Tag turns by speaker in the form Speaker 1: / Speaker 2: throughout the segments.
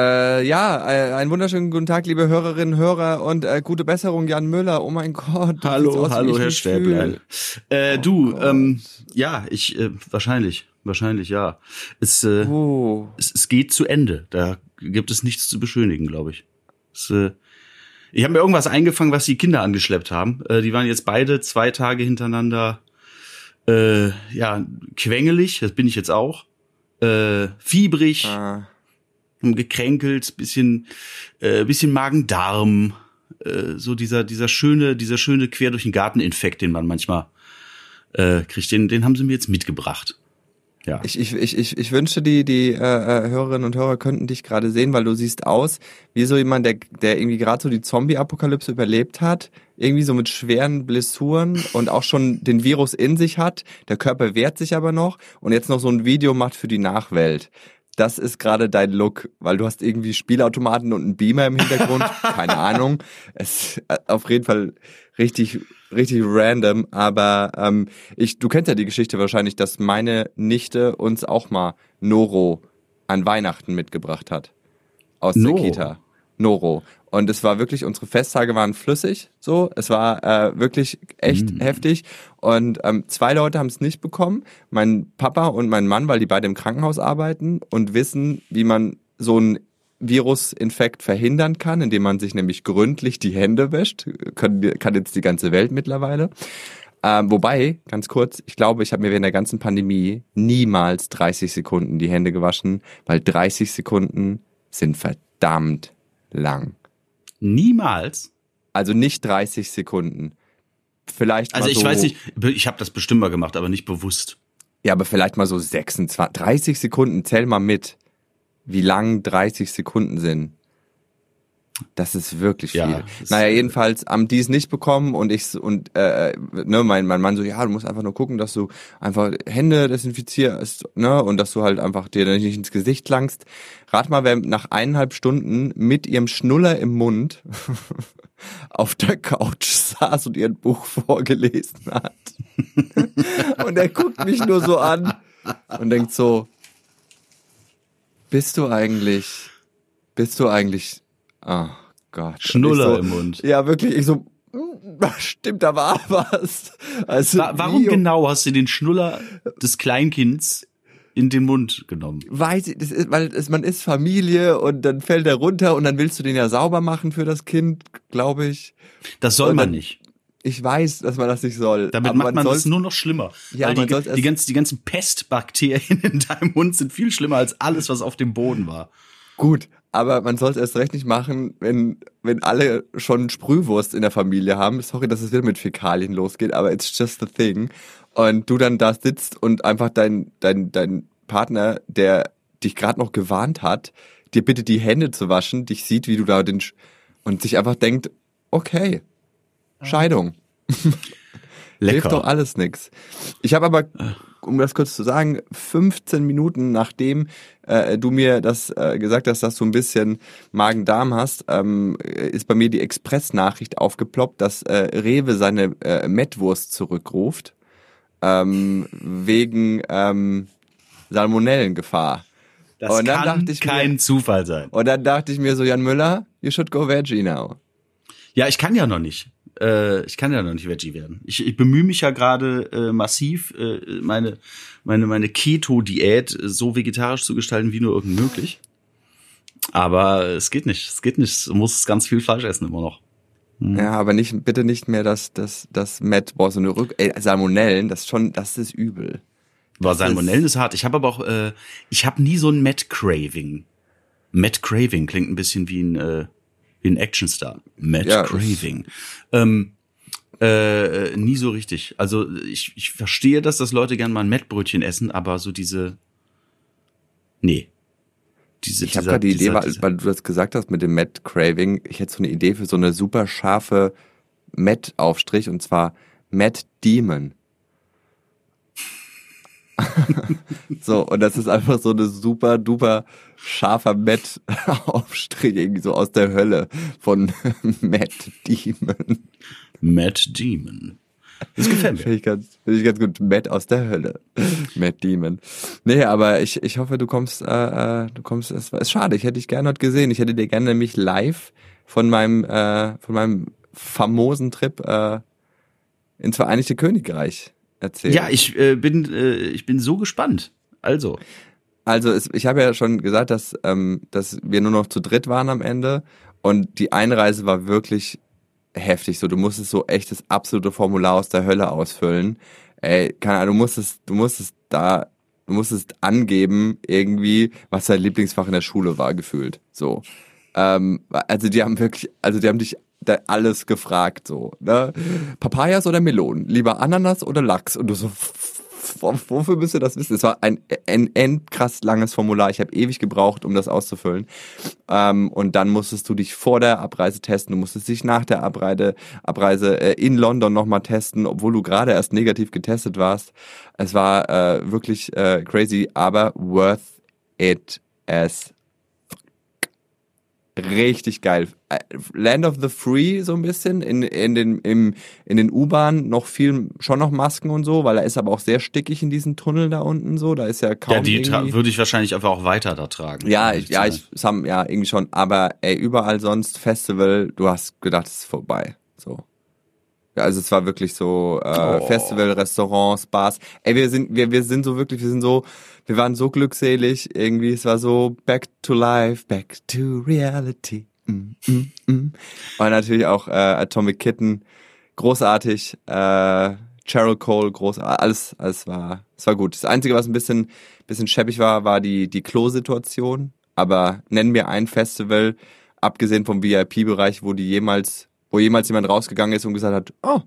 Speaker 1: Äh, ja, äh, einen wunderschönen guten Tag, liebe Hörerinnen, Hörer und äh, gute Besserung, Jan Müller. Oh mein Gott.
Speaker 2: Hallo, aus, hallo, Herr Stäblein. Äh, oh du, ähm, ja, ich äh, wahrscheinlich, wahrscheinlich ja. Es, äh, oh. es, es geht zu Ende. Da gibt es nichts zu beschönigen, glaube ich. Es, äh, ich habe mir irgendwas eingefangen, was die Kinder angeschleppt haben. Äh, die waren jetzt beide zwei Tage hintereinander äh, ja quengelig. Das bin ich jetzt auch. Äh, fiebrig. Ah gekränkelt, bisschen, äh, bisschen Magen-Darm, äh, so dieser, dieser schöne, dieser schöne quer durch den Garten-Infekt, den man manchmal äh, kriegt, den, den haben sie mir jetzt mitgebracht.
Speaker 1: Ja. Ich, ich, ich, ich wünschte, die, die äh, äh, Hörerinnen und Hörer könnten dich gerade sehen, weil du siehst aus wie so jemand, der, der irgendwie gerade so die Zombie-Apokalypse überlebt hat, irgendwie so mit schweren Blessuren und auch schon den Virus in sich hat. Der Körper wehrt sich aber noch und jetzt noch so ein Video macht für die Nachwelt das ist gerade dein Look, weil du hast irgendwie Spielautomaten und einen Beamer im Hintergrund, keine Ahnung. Es ist äh, auf jeden Fall richtig, richtig random, aber ähm, ich, du kennst ja die Geschichte wahrscheinlich, dass meine Nichte uns auch mal Noro an Weihnachten mitgebracht hat. Aus no. der Kita. Noro. Und es war wirklich, unsere Festtage waren flüssig, so. Es war äh, wirklich echt mhm. heftig. Und ähm, zwei Leute haben es nicht bekommen. Mein Papa und mein Mann, weil die beide im Krankenhaus arbeiten und wissen, wie man so einen Virusinfekt verhindern kann, indem man sich nämlich gründlich die Hände wäscht. Kann, kann jetzt die ganze Welt mittlerweile. Ähm, wobei, ganz kurz, ich glaube, ich habe mir während der ganzen Pandemie niemals 30 Sekunden die Hände gewaschen, weil 30 Sekunden sind verdammt lang.
Speaker 2: Niemals?
Speaker 1: Also nicht 30 Sekunden. Vielleicht
Speaker 2: Also ich
Speaker 1: so,
Speaker 2: weiß nicht, ich habe das bestimmt mal gemacht, aber nicht bewusst.
Speaker 1: Ja, aber vielleicht mal so 26, 30 Sekunden, zähl mal mit, wie lang 30 Sekunden sind. Das ist wirklich viel. Ja, naja, jedenfalls haben die es nicht bekommen und ich und äh, ne, mein, mein Mann so, ja, du musst einfach nur gucken, dass du einfach Hände desinfizierst, ne, und dass du halt einfach dir nicht ins Gesicht langst. Rat mal, wer nach eineinhalb Stunden mit ihrem Schnuller im Mund auf der Couch saß und ihr ein Buch vorgelesen hat. und er guckt mich nur so an und denkt so, bist du eigentlich, bist du eigentlich Oh Gott.
Speaker 2: Schnuller
Speaker 1: so,
Speaker 2: im Mund.
Speaker 1: Ja, wirklich. Ich so, hm, stimmt, da war was.
Speaker 2: Also, warum genau hast du den Schnuller des Kleinkinds in den Mund genommen?
Speaker 1: Weiß ich, das ist, weil es, man ist Familie und dann fällt er runter und dann willst du den ja sauber machen für das Kind, glaube ich.
Speaker 2: Das soll man nicht.
Speaker 1: Ich weiß, dass man das nicht soll.
Speaker 2: Damit macht man es nur noch schlimmer. Ja, weil die, die, ganzen, die ganzen Pestbakterien in deinem Mund sind viel schlimmer als alles, was auf dem Boden war.
Speaker 1: Gut, aber man soll es erst recht nicht machen, wenn, wenn alle schon Sprühwurst in der Familie haben. Sorry, dass es wieder mit Fäkalien losgeht, aber it's just a thing. Und du dann da sitzt und einfach dein, dein, dein Partner, der dich gerade noch gewarnt hat, dir bitte die Hände zu waschen, dich sieht, wie du da den, Sch und sich einfach denkt, okay, Scheidung. Lecker. Hilft doch alles nix. Ich habe aber um das kurz zu sagen, 15 Minuten nachdem äh, du mir das äh, gesagt hast, dass du ein bisschen Magen-Darm hast, ähm, ist bei mir die Express-Nachricht aufgeploppt, dass äh, Rewe seine äh, Mettwurst zurückruft ähm, wegen ähm, Salmonellengefahr.
Speaker 2: Das und dann kann ich kein
Speaker 1: mir,
Speaker 2: Zufall sein.
Speaker 1: Und dann dachte ich mir so, Jan Müller, you should go veggie now.
Speaker 2: Ja, ich kann ja noch nicht. Äh, ich kann ja noch nicht Veggie werden. Ich, ich bemühe mich ja gerade äh, massiv, äh, meine, meine, meine Keto-Diät so vegetarisch zu gestalten wie nur irgend möglich. Aber es geht nicht. Es geht nicht. Es muss ganz viel Fleisch essen immer noch.
Speaker 1: Hm. Ja, aber nicht, bitte nicht mehr das, das, das Met, boah, so eine Rück, ey, Salmonellen, das schon, das ist übel.
Speaker 2: Boah, Salmonellen ist, ist hart. Ich habe aber auch, äh, ich habe nie so ein Met-Craving. Met-Craving klingt ein bisschen wie ein, äh, wie ein Actionstar. Matt ja, Craving. Ähm, äh, nie so richtig. Also ich, ich verstehe, dass das Leute gern mal ein Mettbrötchen essen, aber so diese. Nee.
Speaker 1: Diese, ich habe gerade die Idee, weil, weil, du das gesagt hast mit dem Matt Craving, ich hätte so eine Idee für so eine super scharfe Matt-Aufstrich und zwar Matt Demon. so, und das ist einfach so eine super duper scharfer Matt-Aufstrich, irgendwie so aus der Hölle von Matt Demon.
Speaker 2: Matt Demon. Das gefällt mir.
Speaker 1: Finde ich, ganz, find ich ganz gut. Matt aus der Hölle. Matt Demon. Nee, aber ich, ich hoffe, du kommst, äh, äh du kommst, es ist schade, ich hätte dich gerne heute gesehen. Ich hätte dir gerne nämlich live von meinem, äh, von meinem famosen Trip äh, ins Vereinigte Königreich erzählt.
Speaker 2: Ja, ich äh, bin, äh, ich bin so gespannt. Also.
Speaker 1: Also es, ich habe ja schon gesagt, dass, ähm, dass wir nur noch zu dritt waren am Ende und die Einreise war wirklich heftig. So, du musstest so echt das absolute Formular aus der Hölle ausfüllen. Ey, keine Ahnung, du musstest, du musstest da, du musstest angeben irgendwie, was dein Lieblingsfach in der Schule war, gefühlt. So. Ähm, also die haben wirklich, also die haben dich da alles gefragt, so, ne? Papayas oder Melonen? Lieber Ananas oder Lachs? Und du so, wofür müsst ihr das wissen? Es war ein, ein endkrass langes Formular. Ich habe ewig gebraucht, um das auszufüllen. Ähm, und dann musstest du dich vor der Abreise testen. Du musstest dich nach der Abreise, Abreise äh, in London nochmal testen, obwohl du gerade erst negativ getestet warst. Es war äh, wirklich äh, crazy, aber worth it as richtig geil. Land of the Free so ein bisschen in, in den im, in den U-Bahnen noch viel schon noch Masken und so, weil er ist aber auch sehr stickig in diesen Tunnel da unten so, da ist ja kaum Ja,
Speaker 2: die würde ich wahrscheinlich einfach auch weiter da tragen.
Speaker 1: Ja, ich, ja, ich haben ja irgendwie schon, aber ey, überall sonst Festival, du hast gedacht, es ist vorbei, so. Ja, also es war wirklich so äh, oh. Festival, Restaurants, Bars. Ey, wir sind wir wir sind so wirklich, wir sind so wir waren so glückselig irgendwie, es war so back to life, back to reality. Mm, mm, mm. Und natürlich auch äh, Atomic Kitten, großartig, äh, Cheryl Cole, großartig, alles, alles war, es war gut. Das Einzige, was ein bisschen, bisschen scheppig war, war die, die Klo-Situation. Aber nennen wir ein Festival, abgesehen vom VIP-Bereich, wo die jemals, wo jemals jemand rausgegangen ist und gesagt hat, oh,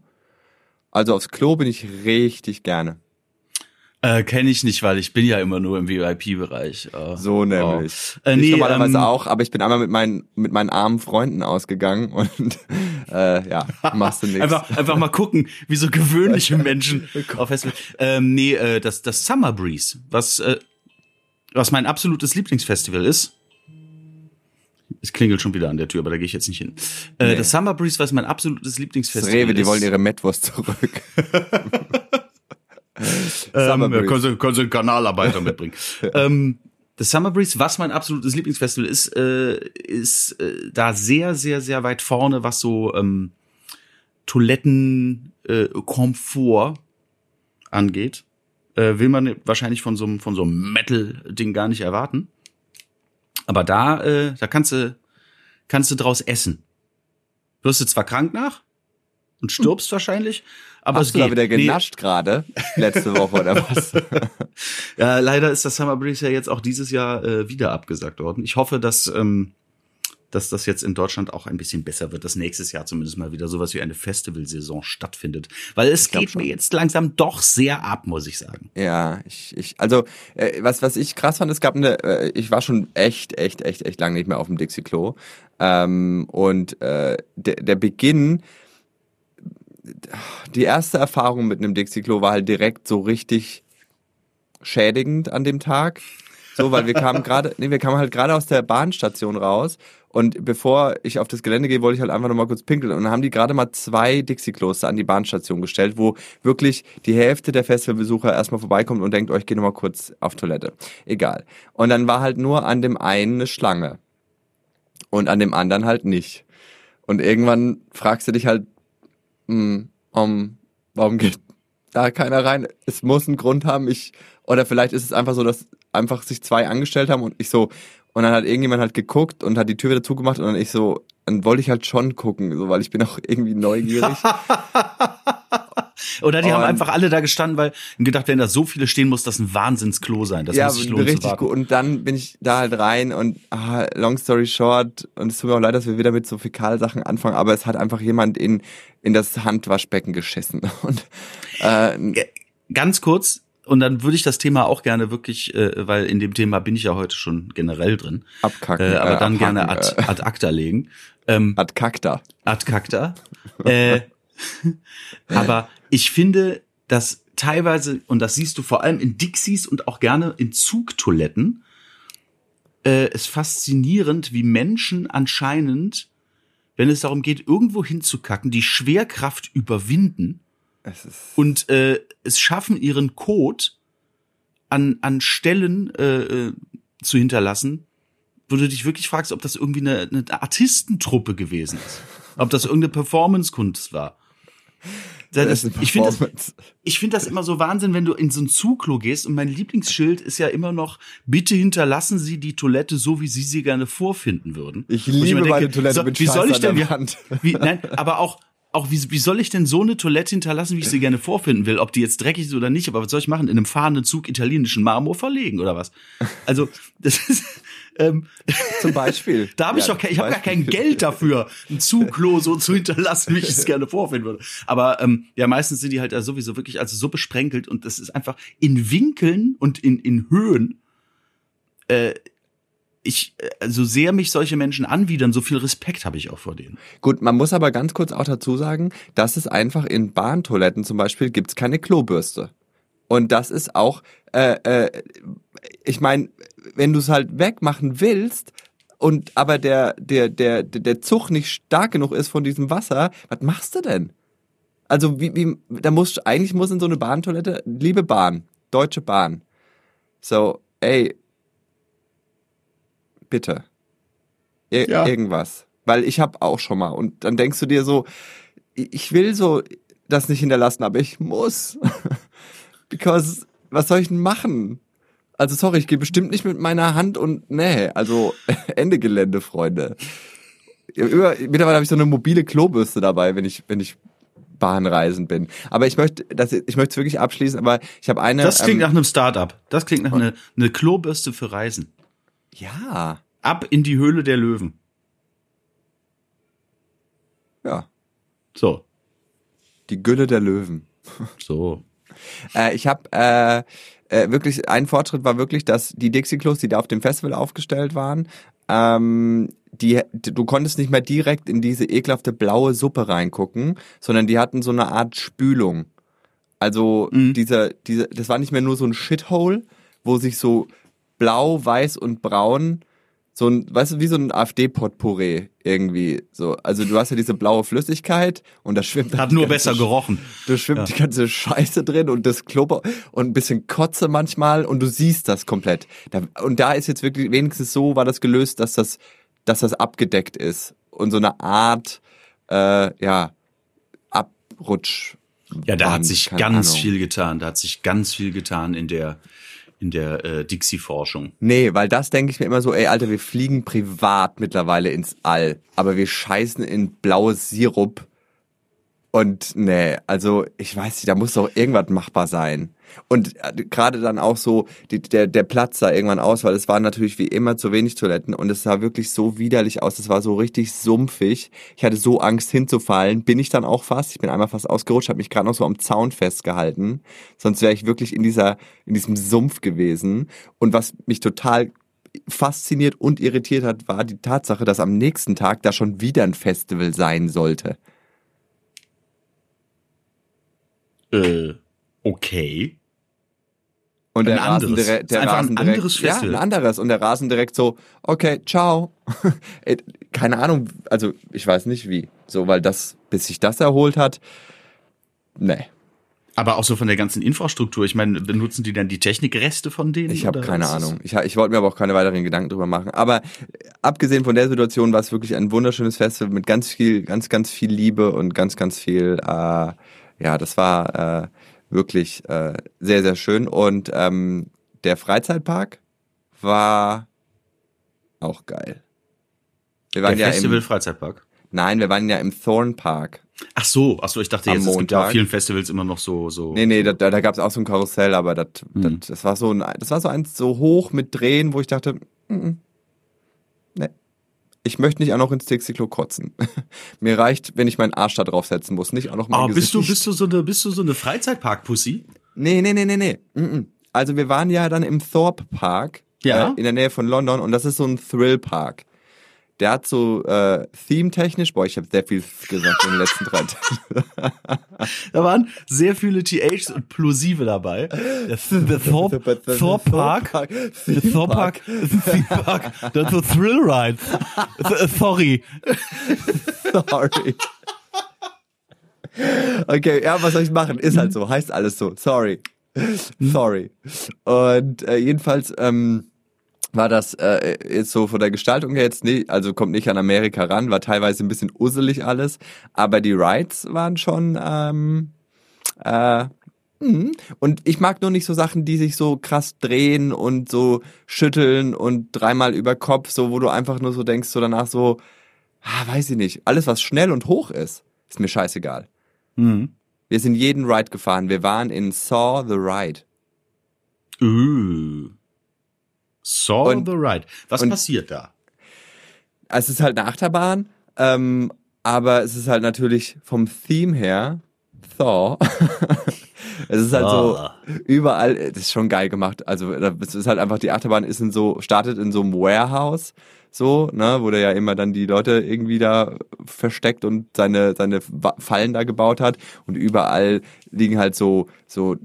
Speaker 1: also aufs Klo bin ich richtig gerne.
Speaker 2: Äh, Kenne ich nicht, weil ich bin ja immer nur im VIP-Bereich.
Speaker 1: Äh, so nämlich. Oh. Äh, nee, ich normalerweise ähm, auch, aber ich bin einmal mit meinen mit meinen armen Freunden ausgegangen und äh, ja, machst du nichts.
Speaker 2: Einfach, einfach mal gucken, wie so gewöhnliche Menschen auf Festival. Ähm, nee, äh, das das Summer Breeze, was äh, was mein absolutes Lieblingsfestival ist. Es klingelt schon wieder an der Tür, aber da gehe ich jetzt nicht hin. Äh, nee. Das Summer Breeze, was mein absolutes Lieblingsfestival Rewe, ist.
Speaker 1: die wollen ihre Metwurst zurück.
Speaker 2: ähm, können, Sie, können Sie einen Kanalarbeiter mitbringen. ähm, das Summer Breeze, was mein absolutes Lieblingsfestival ist, äh, ist äh, da sehr, sehr, sehr weit vorne, was so ähm, Toilettenkomfort äh, angeht. Äh, will man wahrscheinlich von so einem von so einem Metal-Ding gar nicht erwarten. Aber da, äh, da kannst du, kannst du draus essen. Wirst du zwar krank nach und stirbst wahrscheinlich, aber
Speaker 1: Hast es du geht. da wieder genascht nee. gerade letzte Woche oder was?
Speaker 2: ja, leider ist das Summer Breeze ja jetzt auch dieses Jahr äh, wieder abgesagt worden. Ich hoffe, dass ähm, dass das jetzt in Deutschland auch ein bisschen besser wird, dass nächstes Jahr zumindest mal wieder sowas wie eine Festivalsaison stattfindet. Weil es geht schon. mir jetzt langsam doch sehr ab, muss ich sagen.
Speaker 1: Ja, ich, ich also äh, was, was ich krass fand, es gab eine, äh, ich war schon echt, echt, echt, echt lange nicht mehr auf dem Dixie-Klo. Ähm, und äh, der, der Beginn die erste Erfahrung mit einem Dixie-Klo war halt direkt so richtig schädigend an dem Tag. So, weil wir kamen gerade, nee, wir kamen halt gerade aus der Bahnstation raus und bevor ich auf das Gelände gehe, wollte ich halt einfach nochmal kurz pinkeln. Und dann haben die gerade mal zwei Dixie-Klos an die Bahnstation gestellt, wo wirklich die Hälfte der Festivalbesucher erstmal vorbeikommt und denkt, oh, ich gehe nochmal kurz auf Toilette. Egal. Und dann war halt nur an dem einen eine Schlange. Und an dem anderen halt nicht. Und irgendwann fragst du dich halt, hm, um, warum geht da keiner rein? Es muss einen Grund haben. Ich, oder vielleicht ist es einfach so, dass einfach sich zwei angestellt haben und ich so, und dann hat irgendjemand halt geguckt und hat die Tür wieder zugemacht und dann ich so, dann wollte ich halt schon gucken, so, weil ich bin auch irgendwie neugierig.
Speaker 2: Oder die und haben einfach alle da gestanden, weil gedacht, wenn da so viele stehen, muss das ein Wahnsinnsklo sein. Das
Speaker 1: ja,
Speaker 2: muss sich
Speaker 1: lohnen richtig gut. Und dann bin ich da halt rein und ah, long story short, und es tut mir auch leid, dass wir wieder mit so Fäkalsachen anfangen, aber es hat einfach jemand in, in das Handwaschbecken geschissen. Und äh,
Speaker 2: ganz kurz, und dann würde ich das Thema auch gerne wirklich, äh, weil in dem Thema bin ich ja heute schon generell drin.
Speaker 1: Abkacken.
Speaker 2: Äh, aber dann abhaken, gerne ad, äh. ad acta legen.
Speaker 1: Ähm, ad cacta.
Speaker 2: Ad cacta. äh, aber ich finde, dass teilweise, und das siehst du vor allem in Dixies und auch gerne in Zugtoiletten, äh, ist faszinierend, wie Menschen anscheinend, wenn es darum geht, irgendwo hinzukacken, die Schwerkraft überwinden und äh, es schaffen, ihren Code an, an Stellen äh, äh, zu hinterlassen, wo du dich wirklich fragst, ob das irgendwie eine, eine Artistentruppe gewesen ist. Ob das irgendeine Performance-Kunst war. Das, ich finde das, ich finde das immer so Wahnsinn, wenn du in so ein Zuglo gehst und mein Lieblingsschild ist ja immer noch, bitte hinterlassen Sie die Toilette so, wie Sie sie gerne vorfinden würden.
Speaker 1: Ich liebe ich denke, meine Toilette so, mit
Speaker 2: wie soll ich denn, wie, wie, nein, aber auch, auch wie, wie soll ich denn so eine Toilette hinterlassen, wie ich sie gerne vorfinden will, ob die jetzt dreckig ist oder nicht, aber was soll ich machen? In einem fahrenden Zug italienischen Marmor verlegen oder was? Also, das ist, ähm,
Speaker 1: zum Beispiel.
Speaker 2: da habe ich ja, doch, ich habe gar kein Geld dafür, ein Zugklo so zu hinterlassen, wie ich es gerne vorfinden würde. Aber ähm, ja, meistens sind die halt sowieso wirklich also so besprenkelt und das ist einfach in Winkeln und in in Höhen. Äh, ich, also sehr mich solche Menschen anwidern, so viel Respekt habe ich auch vor denen.
Speaker 1: Gut, man muss aber ganz kurz auch dazu sagen, dass es einfach in Bahntoiletten zum Beispiel gibt's keine Klobürste. Und das ist auch, äh, äh, ich meine, wenn du es halt wegmachen willst, und aber der, der, der, der Zug nicht stark genug ist von diesem Wasser, was machst du denn? Also, wie, wie, da muss, eigentlich muss in so eine Bahntoilette, liebe Bahn, Deutsche Bahn, so, ey, bitte. Ir ja. Irgendwas. Weil ich hab auch schon mal. Und dann denkst du dir so, ich will so das nicht hinterlassen, aber ich muss. Because, was soll ich denn machen? Also sorry, ich gehe bestimmt nicht mit meiner Hand und nee, also Ende Gelände, Freunde. Über, mittlerweile habe ich so eine mobile Klobürste dabei, wenn ich wenn ich Bahnreisen bin. Aber ich möchte, das, ich möchte es wirklich abschließen. Aber ich habe eine.
Speaker 2: Das klingt ähm, nach einem Startup. Das klingt nach einer eine Klobürste für Reisen.
Speaker 1: Ja.
Speaker 2: Ab in die Höhle der Löwen.
Speaker 1: Ja.
Speaker 2: So.
Speaker 1: Die Gülle der Löwen.
Speaker 2: So.
Speaker 1: Äh, ich habe äh, äh, wirklich, ein Fortschritt war wirklich, dass die Dixie-Klos, die da auf dem Festival aufgestellt waren, ähm, die, du konntest nicht mehr direkt in diese ekelhafte blaue Suppe reingucken, sondern die hatten so eine Art Spülung. Also mhm. diese, diese, das war nicht mehr nur so ein Shithole, wo sich so blau, weiß und braun so ein, weißt du, wie so ein AfD-Potpourri irgendwie so. Also du hast ja diese blaue Flüssigkeit und da schwimmt
Speaker 2: hat nur besser gerochen.
Speaker 1: Da schwimmt ja. die ganze Scheiße drin und das Klober und ein bisschen Kotze manchmal und du siehst das komplett. und da ist jetzt wirklich wenigstens so war das gelöst, dass das, dass das abgedeckt ist und so eine Art, äh, ja, Abrutsch.
Speaker 2: Ja, da hat sich ganz Ahnung. viel getan. Da hat sich ganz viel getan in der in der äh, Dixie-Forschung.
Speaker 1: Nee, weil das denke ich mir immer so, ey, Alter, wir fliegen privat mittlerweile ins All, aber wir scheißen in blaues Sirup. Und nee, also ich weiß nicht, da muss doch irgendwas machbar sein. Und äh, gerade dann auch so, die, der, der Platz sah irgendwann aus, weil es waren natürlich wie immer zu wenig Toiletten und es sah wirklich so widerlich aus. Es war so richtig sumpfig. Ich hatte so Angst hinzufallen. Bin ich dann auch fast. Ich bin einmal fast ausgerutscht, habe mich gerade noch so am Zaun festgehalten. Sonst wäre ich wirklich in dieser, in diesem Sumpf gewesen. Und was mich total fasziniert und irritiert hat, war die Tatsache, dass am nächsten Tag da schon wieder ein Festival sein sollte.
Speaker 2: Äh, okay.
Speaker 1: Und der Rasen direkt, der Rasen
Speaker 2: ein anderes
Speaker 1: direkt, Festival. ja, ein anderes. Und der Rasen direkt so, okay, ciao. Keine Ahnung, also ich weiß nicht wie. So, weil das, bis sich das erholt hat, nee.
Speaker 2: Aber auch so von der ganzen Infrastruktur. Ich meine, benutzen die dann die Technikreste von denen?
Speaker 1: Ich habe keine Ahnung. Ich, ich wollte mir aber auch keine weiteren Gedanken drüber machen. Aber abgesehen von der Situation war es wirklich ein wunderschönes Festival mit ganz viel, ganz, ganz viel Liebe und ganz, ganz viel, äh, ja, das war äh, wirklich äh, sehr, sehr schön. Und ähm, der Freizeitpark war auch geil.
Speaker 2: Wir waren der ja Festival im, Freizeitpark?
Speaker 1: Nein, wir waren ja im Thorn Park.
Speaker 2: Ach so, ach so, ich dachte jetzt, es gibt ja auf vielen Festivals immer noch so so.
Speaker 1: Nee, nee, da, da, gab es auch so ein Karussell, aber das, hm. das, das war so ein, das war so eins so hoch mit Drehen, wo ich dachte, mm, mm ich möchte nicht auch noch ins Dixie-Klo kotzen. Mir reicht, wenn ich meinen Arsch da draufsetzen muss, nicht auch noch
Speaker 2: mein oh, bist du bist du so eine bist du so eine Freizeitpark-Pussy?
Speaker 1: Nee, nee, nee, nee, nee. Also wir waren ja dann im Thorpe Park ja? Äh, in der Nähe von London und das ist so ein Thrill-Park der hat so äh, theme-technisch, boah, ich habe sehr viel gesagt in den letzten drei Tagen.
Speaker 2: da waren sehr viele THs und Plosive dabei. The Thor, Thor Park, the Thor Park, the Theme Park, that's a Thrill Ride. Sorry.
Speaker 1: Sorry. Okay, ja, was soll ich machen? Ist halt so, heißt alles so. Sorry. Sorry. Und äh, jedenfalls ähm, war das äh, jetzt so von der Gestaltung her jetzt nicht, also kommt nicht an Amerika ran, war teilweise ein bisschen usselig alles, aber die Rides waren schon ähm, äh, mh. und ich mag nur nicht so Sachen, die sich so krass drehen und so schütteln und dreimal über Kopf, so wo du einfach nur so denkst, so danach so, ah, weiß ich nicht, alles was schnell und hoch ist, ist mir scheißegal.
Speaker 2: Mhm.
Speaker 1: Wir sind jeden Ride gefahren. Wir waren in Saw the Ride.
Speaker 2: Uh. Saw
Speaker 1: Und-
Speaker 2: the Ride. Was passiert da?
Speaker 1: Es ist halt eine Achterbahn, ähm, aber es ist halt natürlich vom Theme her Thor. es ist halt so
Speaker 2: Ah.
Speaker 1: überall, das ist schon geil gemacht. Also es ist halt einfach, die Achterbahn ist in so, startet in so einem Warehouse, so, ne, wo der ja immer dann die Leute irgendwie da versteckt und seine, seine Fallen da gebaut hat. Und überall liegen halt so, so,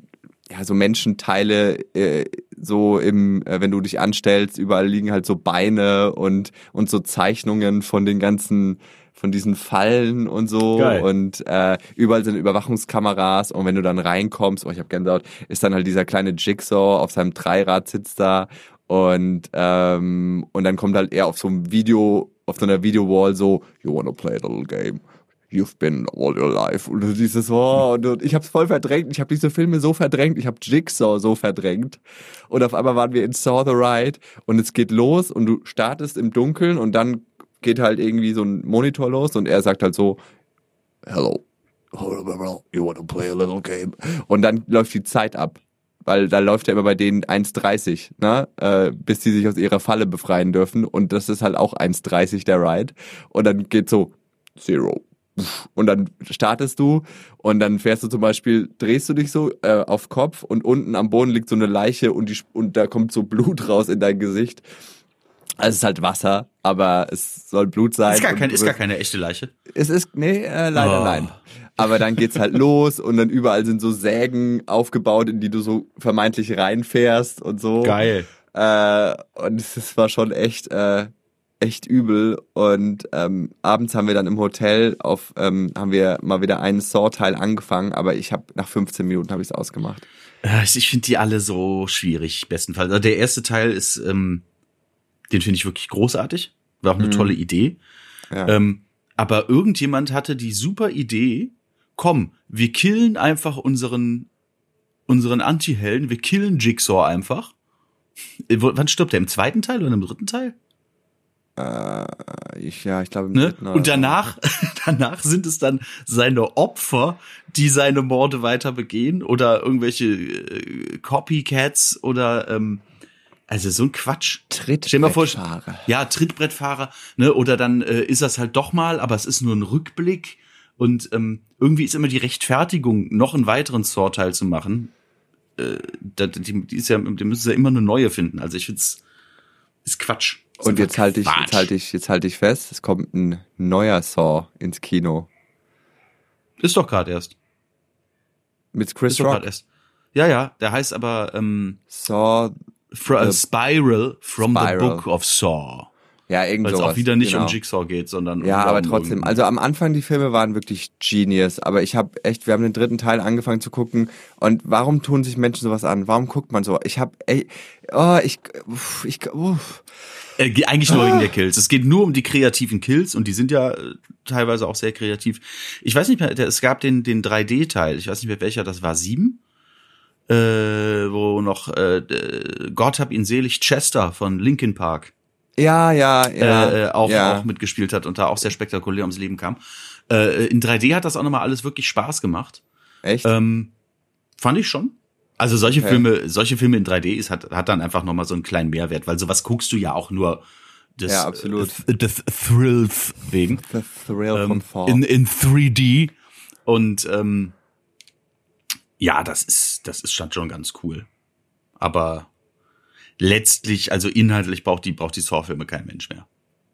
Speaker 1: ja, so Menschenteile, äh, so im, äh, wenn du dich anstellst, überall liegen halt so Beine und, und so Zeichnungen von den ganzen, von diesen Fallen und so
Speaker 2: Geil.
Speaker 1: und äh, überall sind Überwachungskameras und wenn du dann reinkommst, oh ich habe Gänsehaut, ist dann halt dieser kleine Jigsaw auf seinem Dreirad sitzt da und ähm, und dann kommt halt er auf so einem Video, auf so einer Video-Wall so, you wanna play a little game? You've been all your life. Und du dieses, oh, und, ich hab's voll verdrängt. Ich habe diese Filme so verdrängt. Ich habe Jigsaw so verdrängt. Und auf einmal waren wir in Saw the Ride und es geht los und du startest im Dunkeln und dann geht halt irgendwie so ein Monitor los und er sagt halt so, hello, you wanna play a little game? Und dann läuft die Zeit ab. Weil da läuft ja immer bei denen 1,30, ne? Äh, bis die sich aus ihrer Falle befreien dürfen. Und das ist halt auch 1,30 der Ride. Und dann geht so Zero. Und dann startest du und dann fährst du zum Beispiel, drehst du dich so äh, auf Kopf und unten am Boden liegt so eine Leiche und, die, und da kommt so Blut raus in dein Gesicht. Also es ist halt Wasser, aber es soll Blut sein.
Speaker 2: Ist gar, kein, ist gar keine echte Leiche.
Speaker 1: es ist, nee, äh, leider
Speaker 2: Oh.
Speaker 1: nein. Aber dann geht's halt los und dann überall sind so Sägen aufgebaut, in die du so vermeintlich reinfährst und so.
Speaker 2: Geil.
Speaker 1: Äh, und es es war schon echt, äh, echt übel. Und ähm, abends haben wir dann im Hotel auf, ähm, haben wir mal wieder einen Saw-Teil angefangen, aber ich habe nach 15 Minuten habe ich es ausgemacht.
Speaker 2: Äh, Ich finde die alle so schwierig, bestenfalls. Also der erste Teil ist, ähm, den finde ich wirklich großartig. War auch eine
Speaker 1: Mhm.
Speaker 2: tolle Idee.
Speaker 1: Ja.
Speaker 2: Ähm, aber irgendjemand hatte die super Idee, komm, wir killen einfach unseren, unseren Anti-Helden, wir killen Jigsaw einfach. Äh, wo- Wann stirbt der? Im zweiten Teil oder im dritten Teil?
Speaker 1: Äh, ich, ja, ich glaube
Speaker 2: Ne? Und danach, danach sind es dann seine Opfer, die seine Morde weiter begehen oder irgendwelche äh, Copycats oder ähm, also so ein Quatsch. Vor,
Speaker 1: Trittbrettfahrer.
Speaker 2: ja, Trittbrettfahrer, ne? Oder dann äh, ist das halt doch mal, aber es ist nur ein Rückblick. Und ähm, irgendwie ist immer die Rechtfertigung, noch einen weiteren Saw-Teil zu machen. Äh, die, die ist ja, die müssen sie ja immer eine neue finden. Also ich find's ist Quatsch.
Speaker 1: Und jetzt halte ich, jetzt halte ich, jetzt halte ich fest, es kommt ein neuer Saw ins Kino.
Speaker 2: Ist doch gerade erst.
Speaker 1: Mit Chris
Speaker 2: Ist doch
Speaker 1: Rock.
Speaker 2: gerade erst. Ja, ja, der heißt aber ähm,
Speaker 1: Saw,
Speaker 2: Fr
Speaker 1: The-
Speaker 2: Spiral from
Speaker 1: Spiral.
Speaker 2: the Book of Saw.
Speaker 1: Ja, irgend
Speaker 2: Weil es auch wieder nicht
Speaker 1: genau.
Speaker 2: um Jigsaw geht, sondern
Speaker 1: Ja,
Speaker 2: um
Speaker 1: aber
Speaker 2: um
Speaker 1: trotzdem. Also am Anfang die Filme waren wirklich genius, aber ich habe echt, wir haben den dritten Teil angefangen zu gucken und warum tun sich Menschen sowas an? Warum guckt man so? Ich habe, ey, oh, ich, uff, ich, uff.
Speaker 2: Äh, ge- eigentlich nur
Speaker 1: Ah.
Speaker 2: wegen der Kills. Es geht nur um die kreativen Kills und die sind ja äh, teilweise auch sehr kreativ. Ich weiß nicht mehr, es gab den, den 3D-Teil, ich weiß nicht mehr welcher, das war sieben, äh, wo noch äh, Gott hab ihn selig Chester von Linkin Park
Speaker 1: Ja, ja, ja.
Speaker 2: äh, äh, auch,
Speaker 1: ja.
Speaker 2: auch mitgespielt hat und da auch sehr spektakulär ums Leben kam. Äh, in 3D hat das auch nochmal alles wirklich Spaß gemacht.
Speaker 1: Echt?
Speaker 2: Ähm, fand ich schon. Also solche
Speaker 1: Okay.
Speaker 2: Filme, solche Filme in 3D ist, hat, hat dann einfach nochmal so einen kleinen Mehrwert, weil sowas guckst du ja auch nur des,
Speaker 1: Ja, absolut.
Speaker 2: äh, des Thrills wegen.
Speaker 1: The Thrill
Speaker 2: Ähm,
Speaker 1: von Thor.
Speaker 2: in, in 3D. Und ähm, ja, das ist, das ist schon ganz cool. Aber letztlich, also inhaltlich braucht die, braucht die Saw-Filme kein Mensch mehr.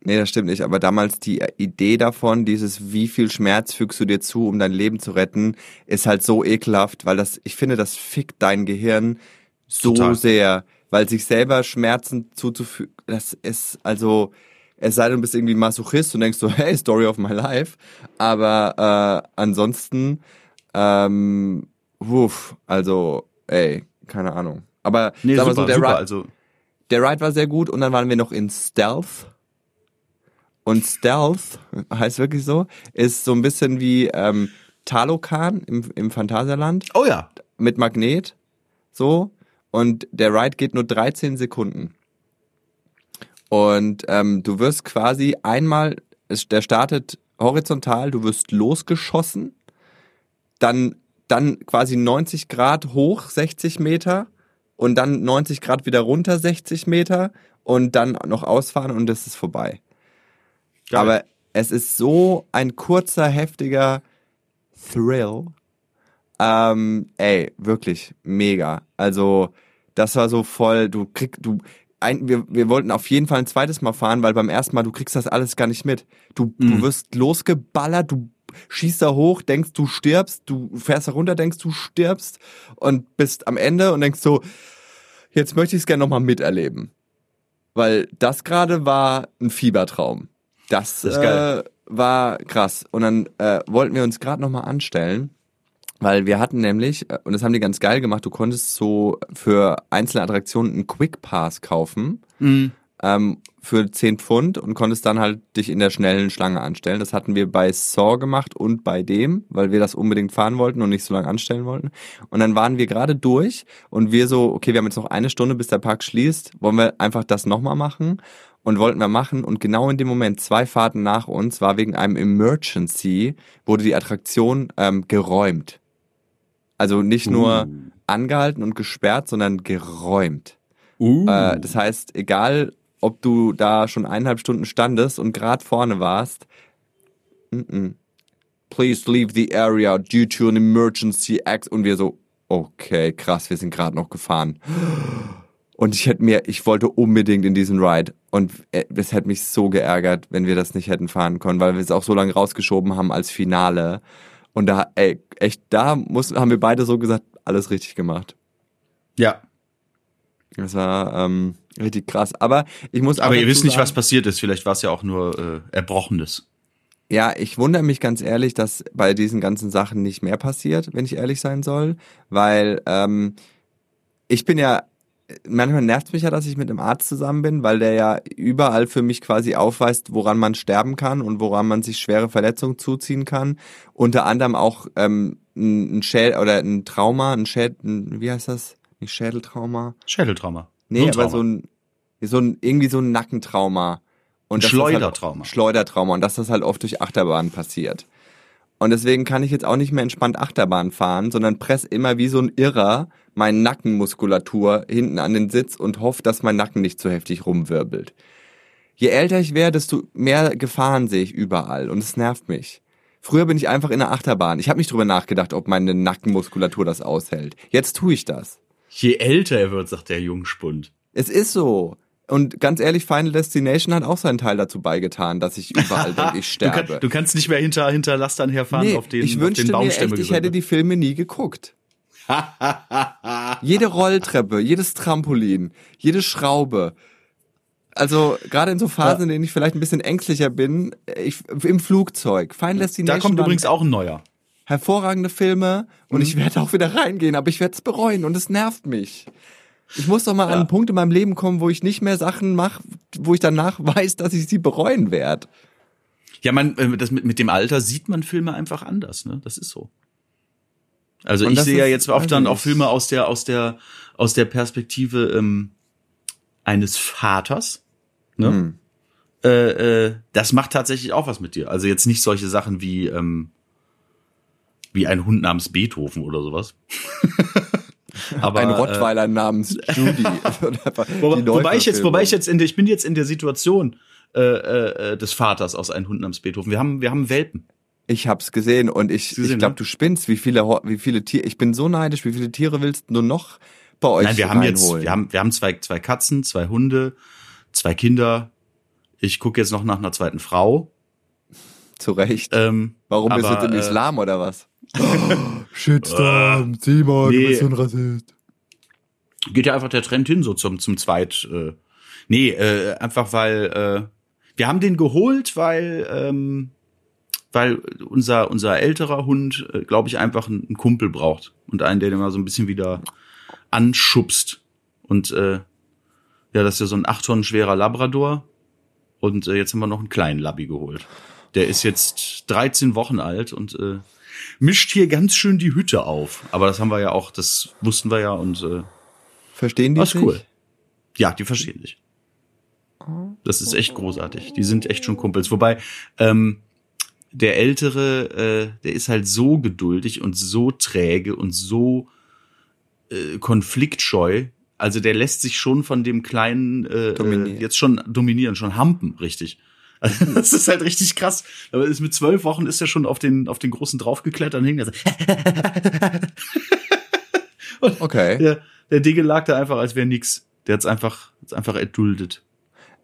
Speaker 1: Nee, das stimmt nicht. Aber damals die Idee davon, dieses wie viel Schmerz fügst du dir zu, um dein Leben zu retten, ist halt so ekelhaft, weil das, ich finde, das fickt dein Gehirn so
Speaker 2: Total.
Speaker 1: sehr, weil sich selber Schmerzen zuzufügen, das ist also, es sei denn, du bist irgendwie Masochist und denkst so, hey, Story of my life. Aber äh, ansonsten Ähm, wuff, also, ey, keine Ahnung. Aber
Speaker 2: nee,
Speaker 1: sag
Speaker 2: super,
Speaker 1: so, der,
Speaker 2: super,
Speaker 1: Ride,
Speaker 2: also
Speaker 1: der Ride war sehr gut und dann waren wir noch in Stealth. Und Stealth, heißt wirklich so, ist so ein bisschen wie ähm, Talokan im, im Phantasialand
Speaker 2: Oh ja.
Speaker 1: mit Magnet. So. Und der Ride geht nur 13 Sekunden. Und ähm, du wirst quasi einmal, der startet horizontal, du wirst losgeschossen, dann, dann quasi 90 Grad hoch, 60 Meter und dann 90 Grad wieder runter, 60 Meter und dann noch ausfahren und es ist vorbei.
Speaker 2: Geil.
Speaker 1: Aber es ist so ein kurzer, heftiger Thrill. Ähm, ey, wirklich mega. Also, das war so voll, du kriegst, du, ein, wir, wir wollten auf jeden Fall ein zweites Mal fahren, weil beim ersten Mal, du kriegst das alles gar nicht mit. Du, du
Speaker 2: Mhm.
Speaker 1: wirst losgeballert, du schießt da hoch, denkst, du stirbst, du fährst da runter, denkst, du stirbst und bist am Ende und denkst so, jetzt möchte ich es gerne nochmal miterleben. Weil das gerade war ein Fiebertraum. Das,
Speaker 2: Das.
Speaker 1: Äh, war krass. Und dann äh, wollten wir uns gerade nochmal anstellen, weil wir hatten nämlich, äh, und das haben die ganz geil gemacht, du konntest so für einzelne Attraktionen einen Quick Pass kaufen
Speaker 2: Mhm.
Speaker 1: Ähm, für 10 Pfund und konntest dann halt dich in der schnellen Schlange anstellen. Das hatten wir bei Saw gemacht und bei dem, weil wir das unbedingt fahren wollten und nicht so lange anstellen wollten. Und dann waren wir gerade durch und wir so, okay, wir haben jetzt noch eine Stunde, bis der Park schließt. Wollen wir einfach das nochmal machen? Und wollten wir machen. Und genau in dem Moment, zwei Fahrten nach uns, war wegen einem Emergency, wurde die Attraktion ähm, geräumt. Also nicht nur
Speaker 2: Uh.
Speaker 1: angehalten und gesperrt, sondern geräumt.
Speaker 2: Uh.
Speaker 1: Äh, das heißt, egal, ob du da schon eineinhalb Stunden standest und gerade vorne warst, mm -mm. please leave the area due to an emergency act. Und wir so, okay, krass, wir sind gerade noch gefahren. Und ich hätte mir, ich wollte unbedingt in diesen Ride. Und äh, es hätte mich so geärgert, wenn wir das nicht hätten fahren können, weil wir es auch so lange rausgeschoben haben als Finale. Und da, ey, echt, da muss, haben wir beide so gesagt, alles richtig gemacht.
Speaker 2: ja.
Speaker 1: Das war ähm, richtig krass. Aber ich muss
Speaker 2: Aber ihr wisst nicht,
Speaker 1: sagen,
Speaker 2: was passiert ist. Vielleicht war es ja auch nur äh, Erbrochenes.
Speaker 1: Ja, ich wundere mich ganz ehrlich, dass bei diesen ganzen Sachen nicht mehr passiert, wenn ich ehrlich sein soll. Weil ähm, ich bin ja, manchmal nervt mich ja, dass ich mit einem Arzt zusammen bin, weil der ja überall für mich quasi aufweist, woran man sterben kann und woran man sich schwere Verletzungen zuziehen kann. Unter anderem auch ähm, ein Schädel oder ein Trauma, ein Schädel, ein, wie heißt das? Nicht Schädeltrauma.
Speaker 2: Schädeltrauma.
Speaker 1: Nee, aber so ein, so ein, irgendwie so ein Nackentrauma. Und
Speaker 2: Schleudertrauma.
Speaker 1: Halt, Schleudertrauma. Und dass das halt oft durch Achterbahnen passiert. Und deswegen kann ich jetzt auch nicht mehr entspannt Achterbahn fahren, sondern press immer wie so ein Irrer meine Nackenmuskulatur hinten an den Sitz und hoffe, dass mein Nacken nicht zu heftig rumwirbelt. Je älter ich werde, desto mehr Gefahren sehe ich überall und es nervt mich. Früher bin ich einfach in der Achterbahn. Ich habe nicht drüber nachgedacht, ob meine Nackenmuskulatur das aushält. Jetzt tue ich das.
Speaker 2: Je älter er wird, sagt der Jungspund.
Speaker 1: Es ist so. Und ganz ehrlich, Final Destination hat auch seinen Teil dazu beigetan, dass ich überall denke, ich
Speaker 2: Du,
Speaker 1: sterbe.
Speaker 2: kann, du kannst nicht mehr hinter, hinter Lastern herfahren,
Speaker 1: nee,
Speaker 2: auf den,
Speaker 1: ich
Speaker 2: auf
Speaker 1: wünschte
Speaker 2: den
Speaker 1: mir
Speaker 2: Baumstämme
Speaker 1: echt, ich hätte die Filme nie geguckt. Jede Rolltreppe, jedes Trampolin, jede Schraube. Also gerade in so Phasen, in denen ich vielleicht ein bisschen ängstlicher bin, ich, im Flugzeug. Final Destination
Speaker 2: Da kommt übrigens auch ein neuer.
Speaker 1: Hervorragende Filme und ich werde auch wieder reingehen, aber ich werde es bereuen und es nervt mich. Ich muss doch mal an einen Punkt in meinem Leben kommen, wo ich nicht mehr Sachen mache, wo ich danach weiß, dass ich sie bereuen werde.
Speaker 2: Ja, man, äh, das mit, mit dem Alter sieht man Filme einfach anders, ne? Das ist so. Also
Speaker 1: Und
Speaker 2: ich sehe ja jetzt oft dann auch. Filme aus der, aus der, aus der Perspektive ähm, eines Vaters. Ne?
Speaker 1: Hm.
Speaker 2: Äh, äh, das macht tatsächlich auch was mit dir. Also jetzt nicht solche Sachen wie, ähm, wie ein Hund namens Beethoven oder sowas. Aber,
Speaker 1: ein
Speaker 2: äh,
Speaker 1: Rottweiler namens Judy.
Speaker 2: Wobei, wobei ich jetzt, wobei ich jetzt in der, ich bin jetzt in der Situation äh, äh, äh, des Vaters aus einem Hund namens Beethoven. Wir haben, wir haben Welpen.
Speaker 1: Ich hab's gesehen und ich, ich glaube,
Speaker 2: ne?
Speaker 1: du spinnst, wie viele, wie viele Tiere, ich bin so neidisch, wie viele Tiere willst du noch bei euch
Speaker 2: Nein, wir haben jetzt, wir haben, wir haben zwei, zwei Katzen, zwei Hunde, zwei Kinder. Ich gucke jetzt noch nach einer zweiten Frau.
Speaker 1: Zu Recht.
Speaker 2: Ähm,
Speaker 1: Warum bist du
Speaker 2: aber,
Speaker 1: jetzt im
Speaker 2: äh,
Speaker 1: Islam oder was? Shitstorm, Simon,
Speaker 2: nee. bist so ein
Speaker 1: Rassist.
Speaker 2: geht ja einfach der Trend hin, so zum, zum Zweit. Äh, nee, äh, einfach weil äh, wir haben den geholt, weil ähm, weil unser, unser älterer Hund, äh, glaube ich, einfach einen Kumpel braucht und einen, der den mal so ein bisschen wieder anschubst. Und äh, ja, das ist ja so ein acht Tonnen schwerer Labrador. Und äh, jetzt haben wir noch einen kleinen Labby geholt. Der ist jetzt 13 Wochen alt und äh, mischt hier ganz schön die Hütte auf. Aber das haben wir ja auch, das wussten wir ja und äh,
Speaker 1: verstehen die
Speaker 2: das ist cool. Ja, die verstehen dich. Das ist echt großartig. Die sind echt schon Kumpels. Wobei ähm, der Ältere, äh, der ist halt so geduldig und so träge und so äh, konfliktscheu. Also der lässt sich schon von dem Kleinen äh, äh, jetzt schon dominieren, schon hampen, richtig. Also das ist halt richtig krass. Aber ist mit zwölf Wochen ist er schon auf den auf den großen draufgeklettert und hing da so.
Speaker 1: okay.
Speaker 2: Der, der Digge lag da einfach, als wäre nix. Der hat's einfach, hat's einfach erduldet.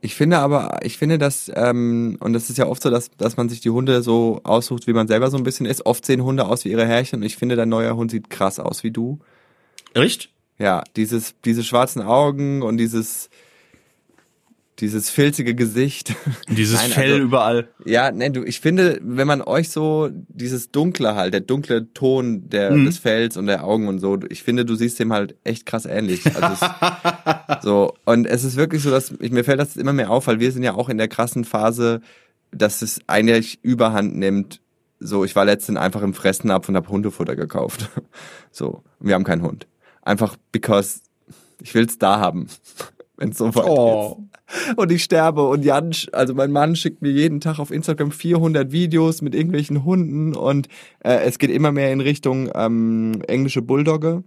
Speaker 1: Ich finde aber, ich finde, dass, ähm, und das ist ja oft so, dass, dass man sich die Hunde so aussucht, wie man selber so ein bisschen ist. Oft sehen Hunde aus wie ihre Herrchen und ich finde, dein neuer Hund sieht krass aus wie du.
Speaker 2: Echt?
Speaker 1: Ja, dieses, diese schwarzen Augen und dieses, dieses filzige Gesicht.
Speaker 2: Dieses Nein, Fell also, überall.
Speaker 1: Ja, ne, du, ich finde, wenn man euch so dieses dunkle halt, der dunkle Ton der, mhm. des Fells und der Augen und so, ich finde, du siehst dem halt echt krass ähnlich. Also es, so und es ist wirklich so, dass ich, mir fällt das immer mehr auf, weil wir sind ja auch in der krassen Phase, dass es eigentlich Überhand nimmt. So, ich war letztens einfach im Fressnapf und habe Hundefutter gekauft. So, wir haben keinen Hund. Einfach because ich will's da haben wenn es so weit oh. ist. Und ich sterbe. Und Jan, also mein Mann schickt mir jeden Tag auf Instagram 400 Videos mit irgendwelchen Hunden und äh, es geht immer mehr in Richtung ähm, englische Bulldogge.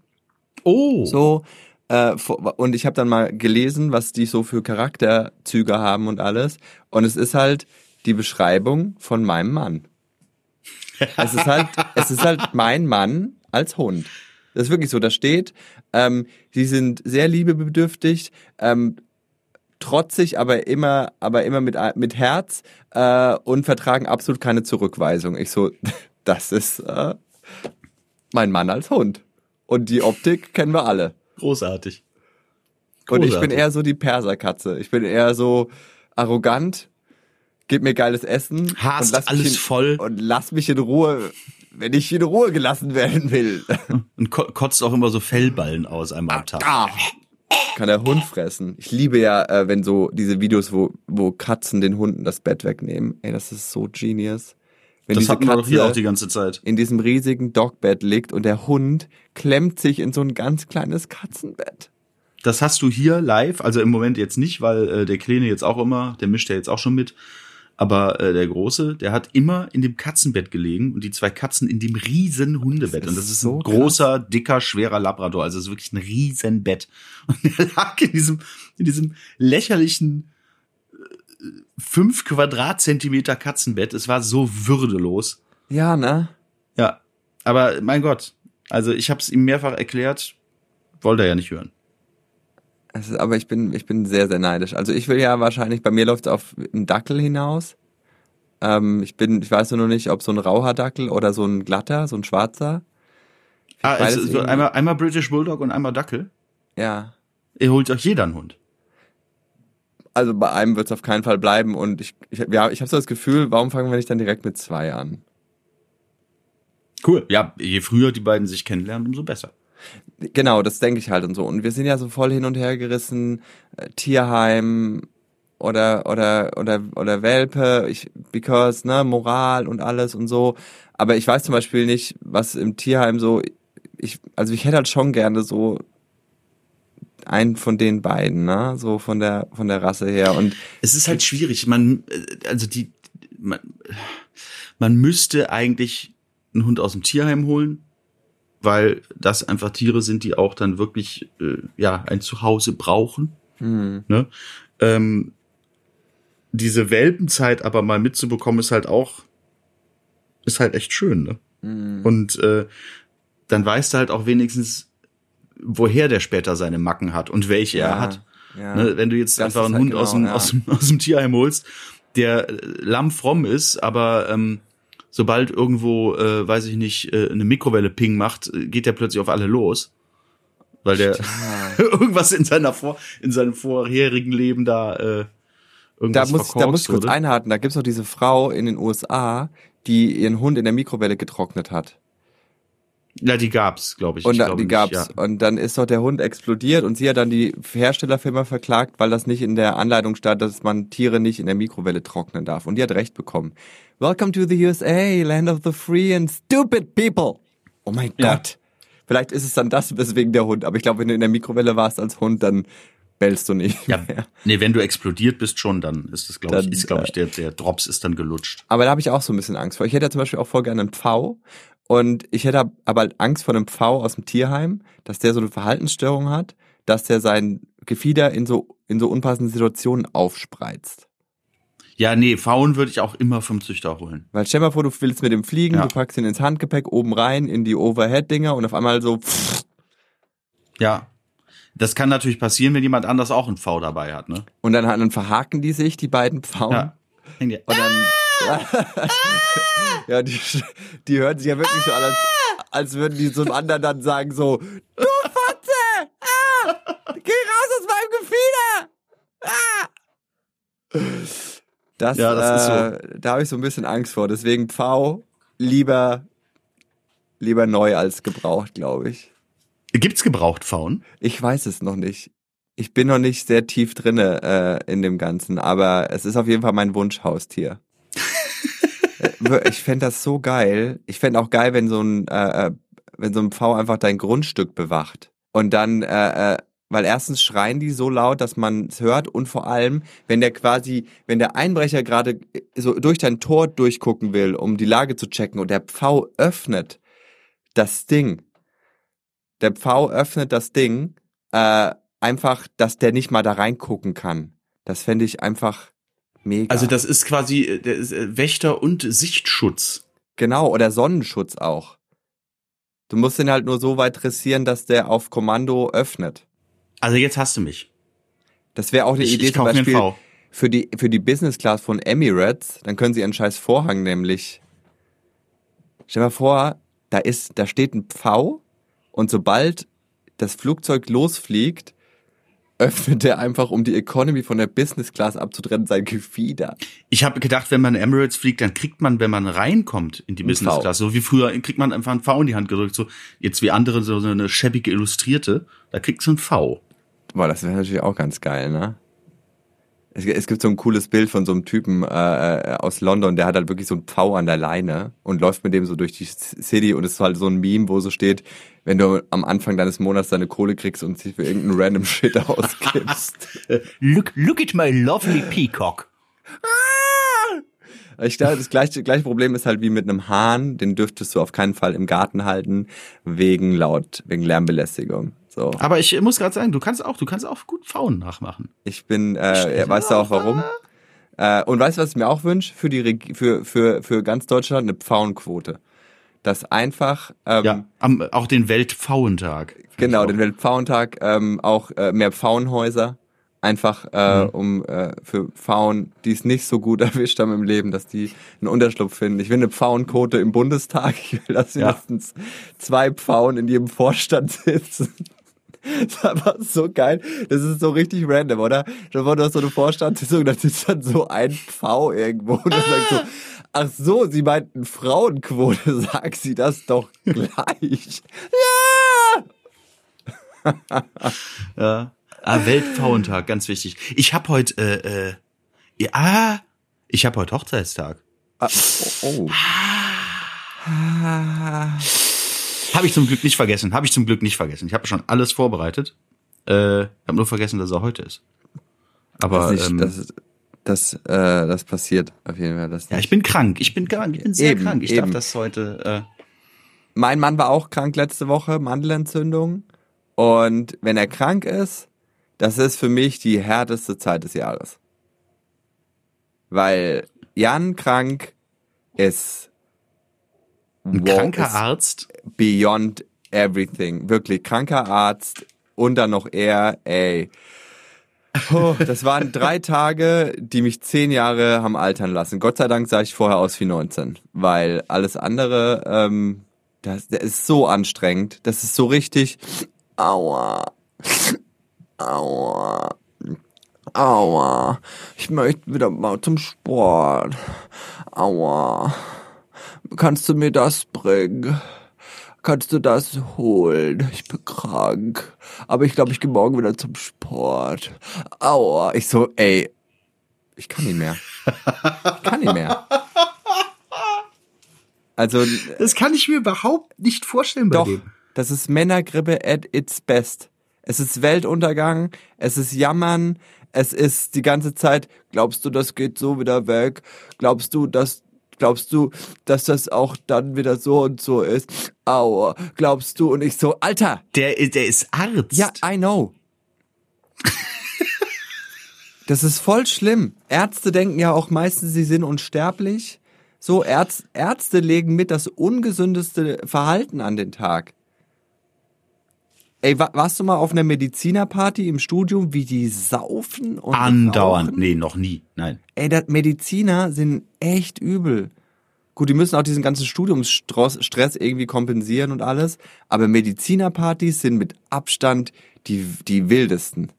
Speaker 2: Oh.
Speaker 1: So. Äh, und ich habe dann mal gelesen, was die so für Charakterzüge haben und alles. Und es ist halt die Beschreibung von meinem Mann. es ist halt, es ist halt mein Mann als Hund. Das ist wirklich so. Da steht, ähm, sie sind sehr liebebedürftig, ähm, trotzig, aber immer, aber immer mit, mit Herz äh, und vertragen absolut keine Zurückweisung. Ich so, das ist äh, mein Mann als Hund. Und die Optik kennen wir alle.
Speaker 2: Großartig.
Speaker 1: Großartig. Und ich bin eher so die Perserkatze. Ich bin eher so arrogant, gib mir geiles Essen.
Speaker 2: Hast und lass alles voll.
Speaker 1: Und lass mich in Ruhe wenn ich in Ruhe gelassen werden will.
Speaker 2: Und kotzt auch immer so Fellballen aus einmal am Tag.
Speaker 1: Ah, kann der Hund fressen. Ich liebe ja, äh, wenn so diese Videos, wo, wo Katzen den Hunden das Bett wegnehmen. Ey, das ist so genius. Wenn
Speaker 2: das hatten wir doch hier auch die ganze Zeit.
Speaker 1: In diesem riesigen Dogbett liegt und der Hund klemmt sich in so ein ganz kleines Katzenbett.
Speaker 2: Das hast du hier live, also im Moment jetzt nicht, weil äh, der Kleine jetzt auch immer, der mischt ja jetzt auch schon mit. Aber äh, der Große, der hat immer in dem Katzenbett gelegen und die zwei Katzen in dem riesen Hundebett. Das und das ist so ein großer, krass. dicker, schwerer Labrador. Also es ist wirklich ein riesen Bett. Und er lag in diesem, in diesem lächerlichen äh, fünf Quadratzentimeter Katzenbett. Es war so würdelos.
Speaker 1: Ja, ne?
Speaker 2: Ja. Aber mein Gott. Also ich habe es ihm mehrfach erklärt, wollte er ja nicht hören.
Speaker 1: Ist, aber ich bin, ich bin sehr, sehr neidisch. Also ich will ja wahrscheinlich, bei mir läuft es auf einen Dackel hinaus. Ähm, ich bin, ich weiß nur nicht, ob so ein Rauhaardackel oder so ein glatter, so ein schwarzer.
Speaker 2: Ah, es ist so einmal, einmal British Bulldog und einmal Dackel?
Speaker 1: Ja.
Speaker 2: Ihr holt euch jeder einen Hund.
Speaker 1: Also bei einem wird es auf keinen Fall bleiben und ich, ich, ja, ich habe so das Gefühl, warum fangen wir nicht dann direkt mit zwei an?
Speaker 2: Cool. Ja, je früher die beiden sich kennenlernen, umso besser.
Speaker 1: Genau, das denke ich halt und so. Und wir sind ja so voll hin und her gerissen, äh, Tierheim oder oder oder oder Welpe, ich, because ne Moral und alles und so. Aber ich weiß zum Beispiel nicht, was im Tierheim so. Ich also ich hätte halt schon gerne so einen von den beiden, ne, so von der von der Rasse her. Und
Speaker 2: es ist halt schwierig. Man äh, also die man, man müsste eigentlich einen Hund aus dem Tierheim holen weil das einfach Tiere sind, die auch dann wirklich äh, ja ein Zuhause brauchen. Mhm. Ne? Ähm, diese Welpenzeit aber mal mitzubekommen, ist halt auch ist halt echt schön. Ne? Mhm. Und äh, dann weißt du halt auch wenigstens, woher der später seine Macken hat und welche ja, er hat. Ja. Ne? Wenn du jetzt das einfach einen halt Hund genau, aus, dem, ja. aus, dem, aus dem Tierheim holst, der äh, lammfromm ist, aber ähm, sobald irgendwo, äh, weiß ich nicht, äh, eine Mikrowelle Ping macht, äh, geht der plötzlich auf alle los. Weil der irgendwas in seiner vor, in seinem vorherigen Leben da äh, irgendwas
Speaker 1: da muss, da muss ich kurz einhaken. Da gibt's noch diese Frau in den USA, die ihren Hund in der Mikrowelle getrocknet hat.
Speaker 2: Ja, die gab's, glaube ich.
Speaker 1: Und
Speaker 2: ich
Speaker 1: da, die
Speaker 2: nicht,
Speaker 1: gab's.
Speaker 2: ja.
Speaker 1: Und dann ist doch der Hund explodiert und sie hat dann die Herstellerfirma verklagt, weil das nicht in der Anleitung stand, dass man Tiere nicht in der Mikrowelle trocknen darf. Und die hat recht bekommen. Welcome to the USA, land of the free and stupid people. Oh mein
Speaker 2: Ja.
Speaker 1: Gott. Vielleicht ist es dann das, weswegen der Hund. Aber ich glaube, wenn du in der Mikrowelle warst als Hund, dann bellst du nicht
Speaker 2: Ja,
Speaker 1: mehr.
Speaker 2: nee, wenn du explodiert bist schon, dann ist das, glaube ich, ist, glaube ich,
Speaker 1: äh,
Speaker 2: der, der Drops ist dann gelutscht.
Speaker 1: Aber da habe ich auch so ein bisschen Angst vor. Ich hätte ja zum Beispiel auch voll gerne einen Pfau. Und ich hätte aber halt Angst vor einem Pfau aus dem Tierheim, dass der so eine Verhaltensstörung hat, dass der sein Gefieder in so, in so unpassenden Situationen aufspreizt.
Speaker 2: Ja, nee, Faun würde ich auch immer vom Züchter holen.
Speaker 1: Weil stell mal vor, du willst mit dem fliegen,
Speaker 2: Ja.
Speaker 1: du packst ihn ins Handgepäck oben rein, in die Overhead-Dinger und auf einmal so, pff,
Speaker 2: Ja. Das kann natürlich passieren, wenn jemand anders auch einen V dabei hat, ne?
Speaker 1: und dann, dann verhaken die sich, die beiden Pfauen.
Speaker 2: Ja.
Speaker 1: Und dann. ja, die, die hören sich ja wirklich so an, als, als würden die zum anderen dann sagen so, du Fotze! Ah! Geh raus aus meinem Gefieder! Ah! Das,
Speaker 2: Ja, das ist
Speaker 1: äh, Da habe ich so ein bisschen Angst vor. Deswegen Pfau lieber, lieber neu als gebraucht, glaube ich.
Speaker 2: Gibt's gebraucht Faun?
Speaker 1: Ich weiß es noch nicht. Ich bin noch nicht sehr tief drinne äh, in dem Ganzen, aber es ist auf jeden Fall mein Wunschhaustier. Äh, ich fänd das so geil. Ich fänd auch geil, wenn so ein, äh, äh, wenn so ein Pfau einfach dein Grundstück bewacht. Und dann, äh, äh, weil erstens schreien die so laut, dass man es hört und vor allem, wenn der quasi, wenn der Einbrecher gerade so durch dein Tor durchgucken will, um die Lage zu checken und der Pfau öffnet das Ding, der Pfau öffnet das Ding, äh, einfach, dass der nicht mal da reingucken kann. Das fände ich einfach mega.
Speaker 2: Also das ist quasi äh, der ist, äh, Wächter und Sichtschutz.
Speaker 1: genau, oder Sonnenschutz auch. Du musst ihn halt nur so weit dressieren, dass der auf Kommando öffnet.
Speaker 2: Also jetzt hast du mich.
Speaker 1: Das wäre auch eine
Speaker 2: Ich,
Speaker 1: Idee
Speaker 2: ich
Speaker 1: zum Beispiel für die, für die Business Class von Emirates. Dann können sie einen scheiß Vorhang nämlich. Stell dir mal vor, da ist, da steht ein Pfau und sobald das Flugzeug losfliegt, öffnet er einfach, um die Economy von der Business Class abzutrennen, sein Gefieder.
Speaker 2: Ich habe gedacht, wenn man Emirates fliegt, dann kriegt man, wenn man reinkommt in die
Speaker 1: Ein
Speaker 2: Business. Class, so wie früher, kriegt man einfach einen V in die Hand gedrückt, so jetzt wie andere so so eine schäbige Illustrierte, da kriegst du einen V.
Speaker 1: Boah, das wäre natürlich auch ganz geil, ne? Es, es gibt so ein cooles Bild von so einem Typen äh, äh, aus London, der hat halt wirklich so einen Pfau an der Leine und läuft mit dem so durch die City und es ist halt so ein Meme, wo so steht, wenn du am Anfang deines Monats deine Kohle kriegst und sie für irgendeinen random Shit ausgibst.
Speaker 2: Look, look at my lovely peacock.
Speaker 1: Ich glaube, das gleiche, gleiche Problem ist halt wie mit einem Hahn, den dürftest du auf keinen Fall im Garten halten, wegen laut, wegen Lärmbelästigung. So.
Speaker 2: Aber ich muss gerade sagen, du kannst auch, du kannst auch gut Pfauen nachmachen.
Speaker 1: Ich bin, äh, ja, weißt du auch warum? Äh, und weißt du, was ich mir auch wünsche? Für die Reg für, für, für ganz Deutschland eine Pfauenquote. Das einfach, ähm,
Speaker 2: Ja, am, auch den Weltpfauentag.
Speaker 1: genau, den Weltpfauentag, ähm, auch äh, mehr Pfauenhäuser. Einfach äh,
Speaker 2: Mhm.
Speaker 1: um äh, für Pfauen, die es nicht so gut erwischt haben im Leben, dass die einen Unterschlupf finden. Ich will eine Pfauenquote im Bundestag. Ich will, dass
Speaker 2: Ja.
Speaker 1: mindestens zwei Pfauen in jedem Vorstand sitzen. Das ist einfach so geil. Das ist so richtig random, oder? Vor, du hast so eine Vorstandssitzung, da sitzt dann so ein Pfau irgendwo und dann sagt so, ach so, sie meinten Frauenquote, sag sie das doch gleich. Ja!
Speaker 2: Ja. Ah, Weltpfauentag, ganz wichtig. Ich habe heute, äh, äh, ja, ich habe heute Hochzeitstag.
Speaker 1: Ah, oh. oh.
Speaker 2: Habe ich zum Glück nicht vergessen. Habe ich zum Glück nicht vergessen. Ich habe schon alles vorbereitet. Äh, habe nur vergessen, dass er heute ist. Aber
Speaker 1: Das, nicht,
Speaker 2: ähm,
Speaker 1: das, das, äh, das passiert auf jeden Fall. Das
Speaker 2: ja, ich bin krank. Ich bin krank. Ich bin sehr
Speaker 1: Eben,
Speaker 2: krank. Ich
Speaker 1: eben.
Speaker 2: darf das heute. Äh,
Speaker 1: mein Mann war auch krank letzte Woche, Mandelentzündung. Und wenn er krank ist, das ist für mich die härteste Zeit des Jahres. Weil Jan krank ist
Speaker 2: ein
Speaker 1: wow,
Speaker 2: kranker Arzt.
Speaker 1: beyond everything. Wirklich kranker Arzt und dann noch er, ey. Puh, das waren drei Tage, die mich zehn Jahre haben altern lassen. Gott sei Dank sah ich vorher aus wie 19, weil alles andere, ähm, das, das ist so anstrengend. Das ist so richtig, aua, aua, aua. Ich möchte wieder mal zum Sport. Aua. Kannst du mir das bringen? Kannst du das holen? Ich bin krank. Aber ich glaube, ich gehe morgen wieder zum Sport. Aua. Ich so, ey, ich kann nicht mehr. Ich kann nicht mehr. Also.
Speaker 2: Das kann ich mir überhaupt nicht vorstellen bei
Speaker 1: doch,
Speaker 2: dem.
Speaker 1: Das ist Männergrippe at its best. Es ist Weltuntergang, es ist Jammern, es ist die ganze Zeit, glaubst du, das geht so wieder weg? Glaubst du, dass glaubst du, dass das auch dann wieder so und so ist? Aua, glaubst du? Und ich so, Alter.
Speaker 2: Der, der ist Arzt.
Speaker 1: Ja, I know. das ist voll schlimm. Ärzte denken ja auch meistens, sie sind unsterblich. So, Ärz, Ärzte legen mit das ungesündeste Verhalten an den Tag. Ey, warst du mal auf einer Medizinerparty im Studium, wie die saufen und
Speaker 2: Andauernd. Rauchen? Nee, noch nie. Nein.
Speaker 1: Ey, das Mediziner sind echt übel. Gut, die müssen auch diesen ganzen Studiumsstress irgendwie kompensieren und alles. Aber Medizinerpartys sind mit Abstand die, die wildesten.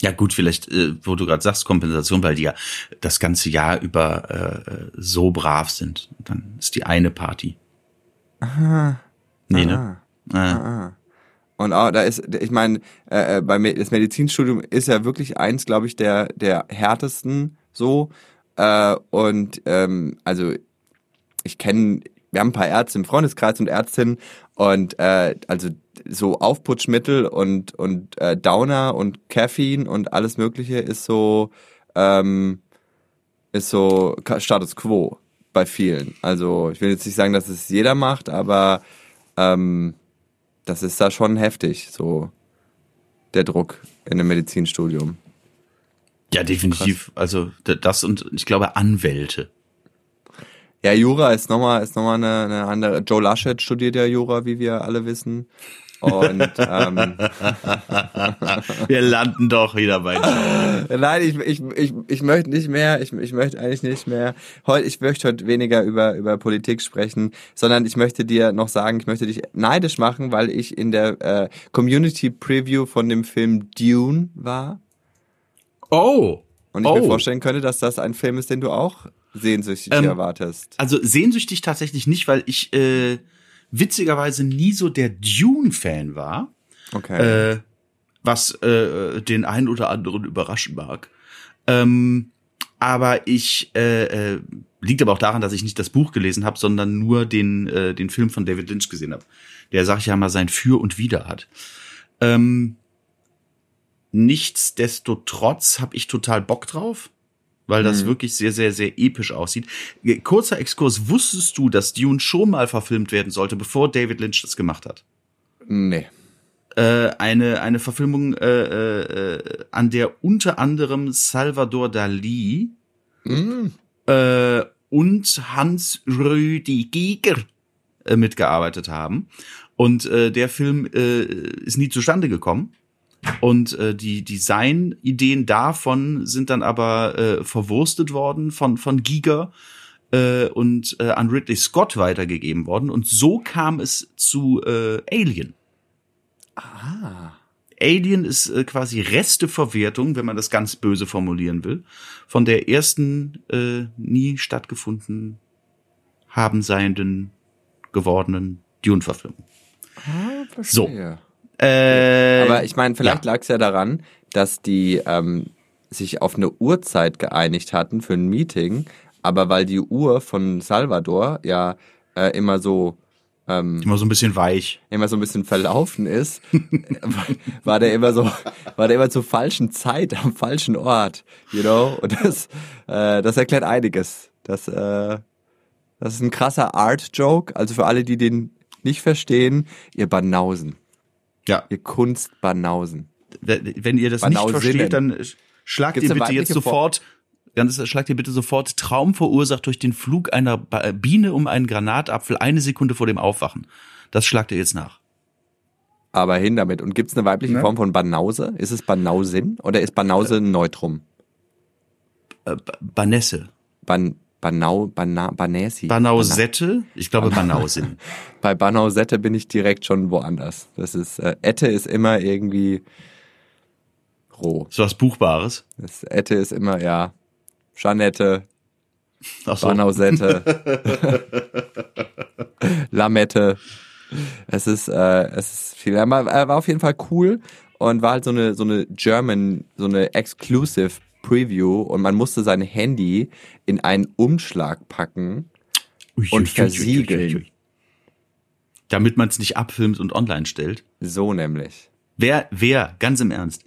Speaker 2: Ja gut, vielleicht, äh, wo du gerade sagst, Kompensation, weil die ja das ganze Jahr über äh, so brav sind. Dann ist die eine Party.
Speaker 1: Aha.
Speaker 2: Nee, ne?
Speaker 1: Ah. Ah. Und auch, da ist, ich meine, äh, äh bei das Medizinstudium ist ja wirklich eins, glaube ich, der der härtesten so. Äh, und ähm, also ich kenne, wir haben ein paar Ärzte im Freundeskreis und Ärztinnen und äh, also so Aufputschmittel und und äh, Downer und Caffeine und alles Mögliche ist so ähm, ist so Status Quo bei vielen. Also ich will jetzt nicht sagen, dass es jeder macht, aber ähm, das ist da schon heftig, so der Druck in einem Medizinstudium.
Speaker 2: Ja, definitiv. Krass. Also das und ich glaube Anwälte.
Speaker 1: Ja, Jura ist nochmal ist noch mal eine, eine andere. Joe Laschet studiert ja Jura, wie wir alle wissen. Und ähm,
Speaker 2: wir landen doch wieder bei
Speaker 1: Joe. Nein, ich, ich, ich, ich möchte nicht mehr, ich, ich möchte eigentlich nicht mehr. Heute, ich möchte heute weniger über, über Politik sprechen, sondern ich möchte dir noch sagen, ich möchte dich neidisch machen, weil ich in der äh, Community Preview von dem Film Dune war.
Speaker 2: Oh.
Speaker 1: Und ich
Speaker 2: oh.
Speaker 1: mir vorstellen könnte, dass das ein Film ist, den du auch sehnsüchtig ähm, erwartest.
Speaker 2: Also sehnsüchtig tatsächlich nicht, weil ich äh, witzigerweise nie so der Dune-Fan war.
Speaker 1: Okay.
Speaker 2: Äh, was äh, den einen oder anderen überraschen mag. Ähm, aber ich äh, äh, liegt aber auch daran, dass ich nicht das Buch gelesen habe, sondern nur den äh, den Film von David Lynch gesehen habe. Der sag ich ja mal sein Für und Wider hat. Ähm, nichtsdestotrotz habe ich total Bock drauf weil das mhm. wirklich sehr, sehr, sehr episch aussieht. Kurzer Exkurs, wusstest du, dass Dune schon mal verfilmt werden sollte, bevor David Lynch das gemacht hat?
Speaker 1: Nee.
Speaker 2: Äh, eine, eine Verfilmung, äh, äh, an der unter anderem Salvador Dali mhm. äh, und Hans Rüdiger äh, mitgearbeitet haben. Und äh, der Film äh, ist nie zustande gekommen. Und äh, die Designideen davon sind dann aber äh, verwurstet worden von, von Giga äh, und äh, an Ridley Scott weitergegeben worden. Und so kam es zu äh, Alien.
Speaker 1: Ah.
Speaker 2: Alien ist äh, quasi Resteverwertung, wenn man das ganz böse formulieren will, von der ersten äh, nie stattgefunden haben seienden gewordenen Dune-Verfilmung.
Speaker 1: Ah, verstehe.
Speaker 2: So. Äh,
Speaker 1: Aber ich meine, vielleicht ja. lag es ja daran, dass die ähm, sich auf eine Uhrzeit geeinigt hatten für ein Meeting, aber weil die Uhr von Salvador ja äh, immer so ähm,
Speaker 2: immer so ein bisschen weich,
Speaker 1: immer so ein bisschen verlaufen ist, war der immer so, war der immer zur falschen Zeit am falschen Ort, you know? Und das, äh, das erklärt einiges. Das, äh, das ist ein krasser Art-Joke. Also für alle, die den nicht verstehen, ihr Banausen.
Speaker 2: Ja.
Speaker 1: Ihr Kunstbanausen.
Speaker 2: Wenn ihr das Banausinnen. nicht versteht, dann schlagt Gibt's ihr bitte jetzt sofort, ganz, schlagt ihr bitte sofort Traum verursacht durch den Flug einer Biene um einen Granatapfel eine Sekunde vor dem Aufwachen. Das schlagt ihr jetzt nach.
Speaker 1: Aber hin damit. Und gibt es eine weibliche ja. Form von Banause? Ist es Banausin oder ist Banause ein Neutrum?
Speaker 2: Äh, Banesse.
Speaker 1: Ban Banau, Bana, Banäsi.
Speaker 2: Banausette? Ich glaube Banausin.
Speaker 1: Bei Banausette bin ich direkt schon woanders. Das ist, äh, Ette ist immer irgendwie roh.
Speaker 2: So was Buchbares?
Speaker 1: Das Ette ist immer, ja, Jeanette, Ach so. Banausette. Lamette. Es ist, äh, es ist viel. Er war auf jeden Fall cool und war halt so eine, so eine German, so eine Exclusive Preview und man musste sein Handy in einen Umschlag packen ui, und ui, versiegeln. Ui,
Speaker 2: Damit man es nicht abfilmt und online stellt.
Speaker 1: So nämlich.
Speaker 2: Wer, wer, ganz im Ernst,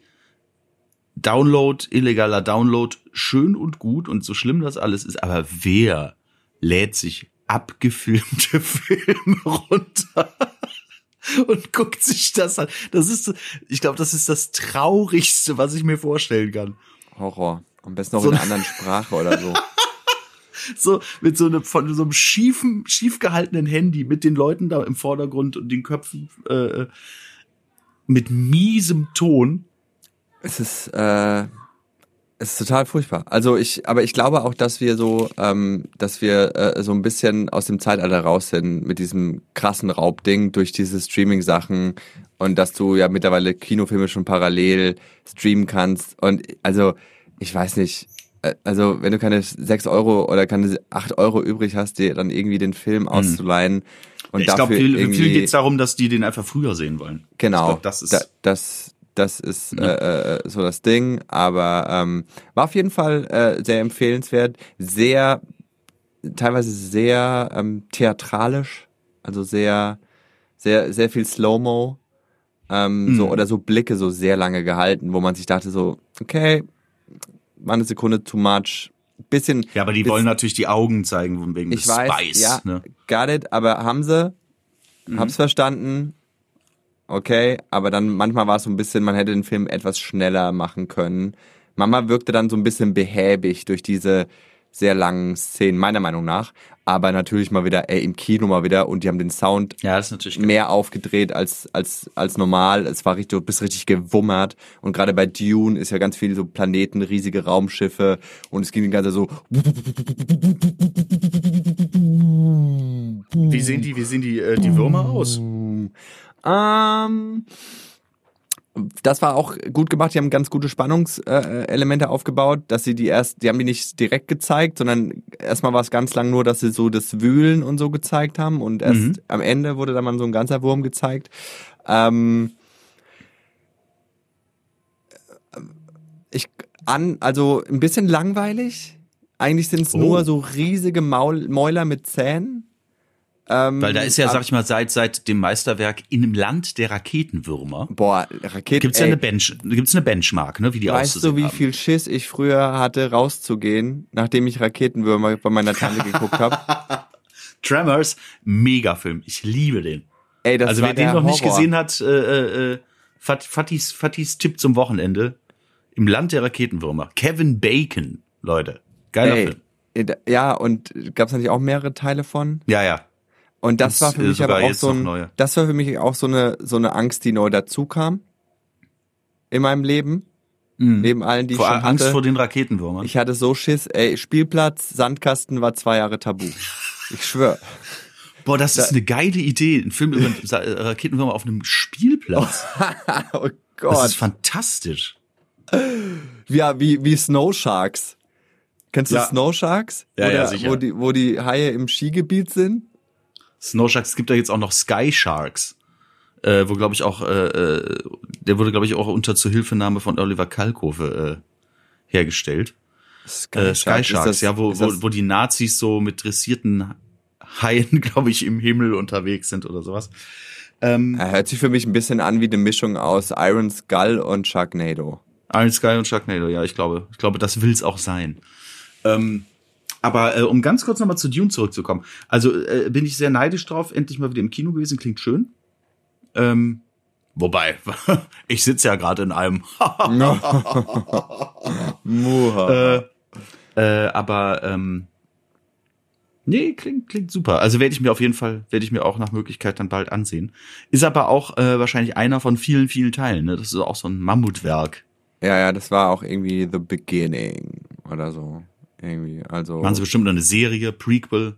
Speaker 2: Download, illegaler Download, schön und gut und so schlimm das alles ist, aber wer lädt sich abgefilmte Filme runter? und guckt sich das an. Das ist, ich glaube, das ist das Traurigste, was ich mir vorstellen kann.
Speaker 1: Horror. Am besten noch so in einer anderen Sprache oder so.
Speaker 2: so mit so einem von so einem schiefen, schief gehaltenen Handy mit den Leuten da im Vordergrund und den Köpfen äh, mit miesem Ton.
Speaker 1: Es ist äh, es ist total furchtbar. Also ich, aber ich glaube auch, dass wir so, ähm, dass wir äh, so ein bisschen aus dem Zeitalter raus sind mit diesem krassen Raubding durch diese Streaming-Sachen und dass du ja mittlerweile Kinofilme schon parallel streamen kannst. Und also, ich weiß nicht, äh, also wenn du keine sechs Euro oder keine acht Euro übrig hast, dir dann irgendwie den Film mhm. auszuleihen. Und
Speaker 2: ich glaube, viel, viel geht es darum, dass die den einfach früher sehen wollen.
Speaker 1: Genau. Glaub, das ist da, das, das ist äh, äh, so das Ding. Aber ähm, war auf jeden Fall äh, sehr empfehlenswert. Sehr, teilweise sehr ähm, theatralisch. Also sehr, sehr, sehr viel Slow-Mo. Ähm, mhm. so, oder so Blicke so sehr lange gehalten, wo man sich dachte so, okay, war eine Sekunde too much. Bisschen.
Speaker 2: Ja, aber die bisschen, wollen natürlich die Augen zeigen, wegen
Speaker 1: ich des weiß, Spice. Ja, ne? got it, aber haben sie, mhm. hab's verstanden, okay, aber dann manchmal war es so ein bisschen, man hätte den Film etwas schneller machen können. Mama wirkte dann so ein bisschen behäbig durch diese sehr langen Szenen, meiner Meinung nach. Aber natürlich mal wieder, ey, im Kino mal wieder und die haben den Sound
Speaker 2: ja, das ist natürlich
Speaker 1: mehr aufgedreht als, als, als normal. Es war richtig, du bist richtig gewummert. Und gerade bei Dune ist ja ganz viel so Planeten, riesige Raumschiffe und es ging die ganze so.
Speaker 2: Wie sehen die, wie sehen die, äh, die Würmer aus?
Speaker 1: Ähm, das war auch gut gemacht. Die haben ganz gute Spannungselemente äh, aufgebaut, dass sie die erst, die haben die nicht direkt gezeigt, sondern erstmal war es ganz lang nur, dass sie so das Wühlen und so gezeigt haben und erst mhm. am Ende wurde dann mal so ein ganzer Wurm gezeigt. Ähm, ich an, also ein bisschen langweilig. Eigentlich sind es oh. nur so riesige Maul, Mäuler mit Zähnen.
Speaker 2: Ähm, Weil da ist ja, sag ich mal, seit, seit dem Meisterwerk in einem Land der Raketenwürmer.
Speaker 1: Boah, Raketen.
Speaker 2: Gibt's ja eine Bench, gibt's eine Benchmark, ne, wie die
Speaker 1: Weißt du, wie haben. viel Schiss ich früher hatte, rauszugehen, nachdem ich Raketenwürmer bei meiner Tante geguckt habe?
Speaker 2: Tremors, Megafilm. Ich liebe den. Ey, das also wer den noch Horror. nicht gesehen hat, äh, äh, Fatis, Fatis Tipp zum Wochenende. Im Land der Raketenwürmer. Kevin Bacon, Leute. Geiler Ey,
Speaker 1: Film. Ja, und gab's da nicht auch mehrere Teile von?
Speaker 2: Ja, ja.
Speaker 1: Und das, das war für mich aber auch so ein, das war für mich auch so eine, so eine Angst, die neu dazu kam. In meinem Leben. Mhm. Neben allen, die
Speaker 2: vor,
Speaker 1: ich schon
Speaker 2: Angst
Speaker 1: hatte.
Speaker 2: vor den Raketenwürmern.
Speaker 1: Ich hatte so Schiss, ey, Spielplatz, Sandkasten war zwei Jahre tabu. Ich schwör.
Speaker 2: Boah, das ist eine geile Idee. Ein Film über Raketenwürmer auf einem Spielplatz. oh Gott. Das ist fantastisch.
Speaker 1: Ja, wie, wie Snow Sharks. Kennst du ja. Snow Sharks?
Speaker 2: Ja,
Speaker 1: Oder,
Speaker 2: ja, sicher.
Speaker 1: Wo die, wo die Haie im Skigebiet sind?
Speaker 2: Snow Sharks, es gibt da jetzt auch noch Sky Sharks, äh, wo glaube ich auch, äh, äh, der wurde glaube ich auch unter Zuhilfenahme von Oliver Kalkofe äh, hergestellt. Sky, äh, Sky Sharks, das, ja, wo, wo, wo die Nazis so mit dressierten Haien, glaube ich, im Himmel unterwegs sind oder sowas.
Speaker 1: Ähm, er hört sich für mich ein bisschen an wie eine Mischung aus Iron Skull und Sharknado.
Speaker 2: Iron Skull und Sharknado, ja, ich glaube, ich glaube, das will's auch sein. Ähm, aber äh, um ganz kurz nochmal zu Dune zurückzukommen. Also äh, bin ich sehr neidisch drauf, endlich mal wieder im Kino gewesen, klingt schön. Ähm, wobei, ich sitze ja gerade in einem. äh, äh, aber ähm, nee, klingt, klingt super. Also werde ich mir auf jeden Fall, werde ich mir auch nach Möglichkeit dann bald ansehen. Ist aber auch äh, wahrscheinlich einer von vielen, vielen Teilen. Ne? Das ist auch so ein Mammutwerk.
Speaker 1: Ja, ja, das war auch irgendwie The Beginning oder so. Irgendwie, also.
Speaker 2: Machen sie bestimmt eine Serie, Prequel.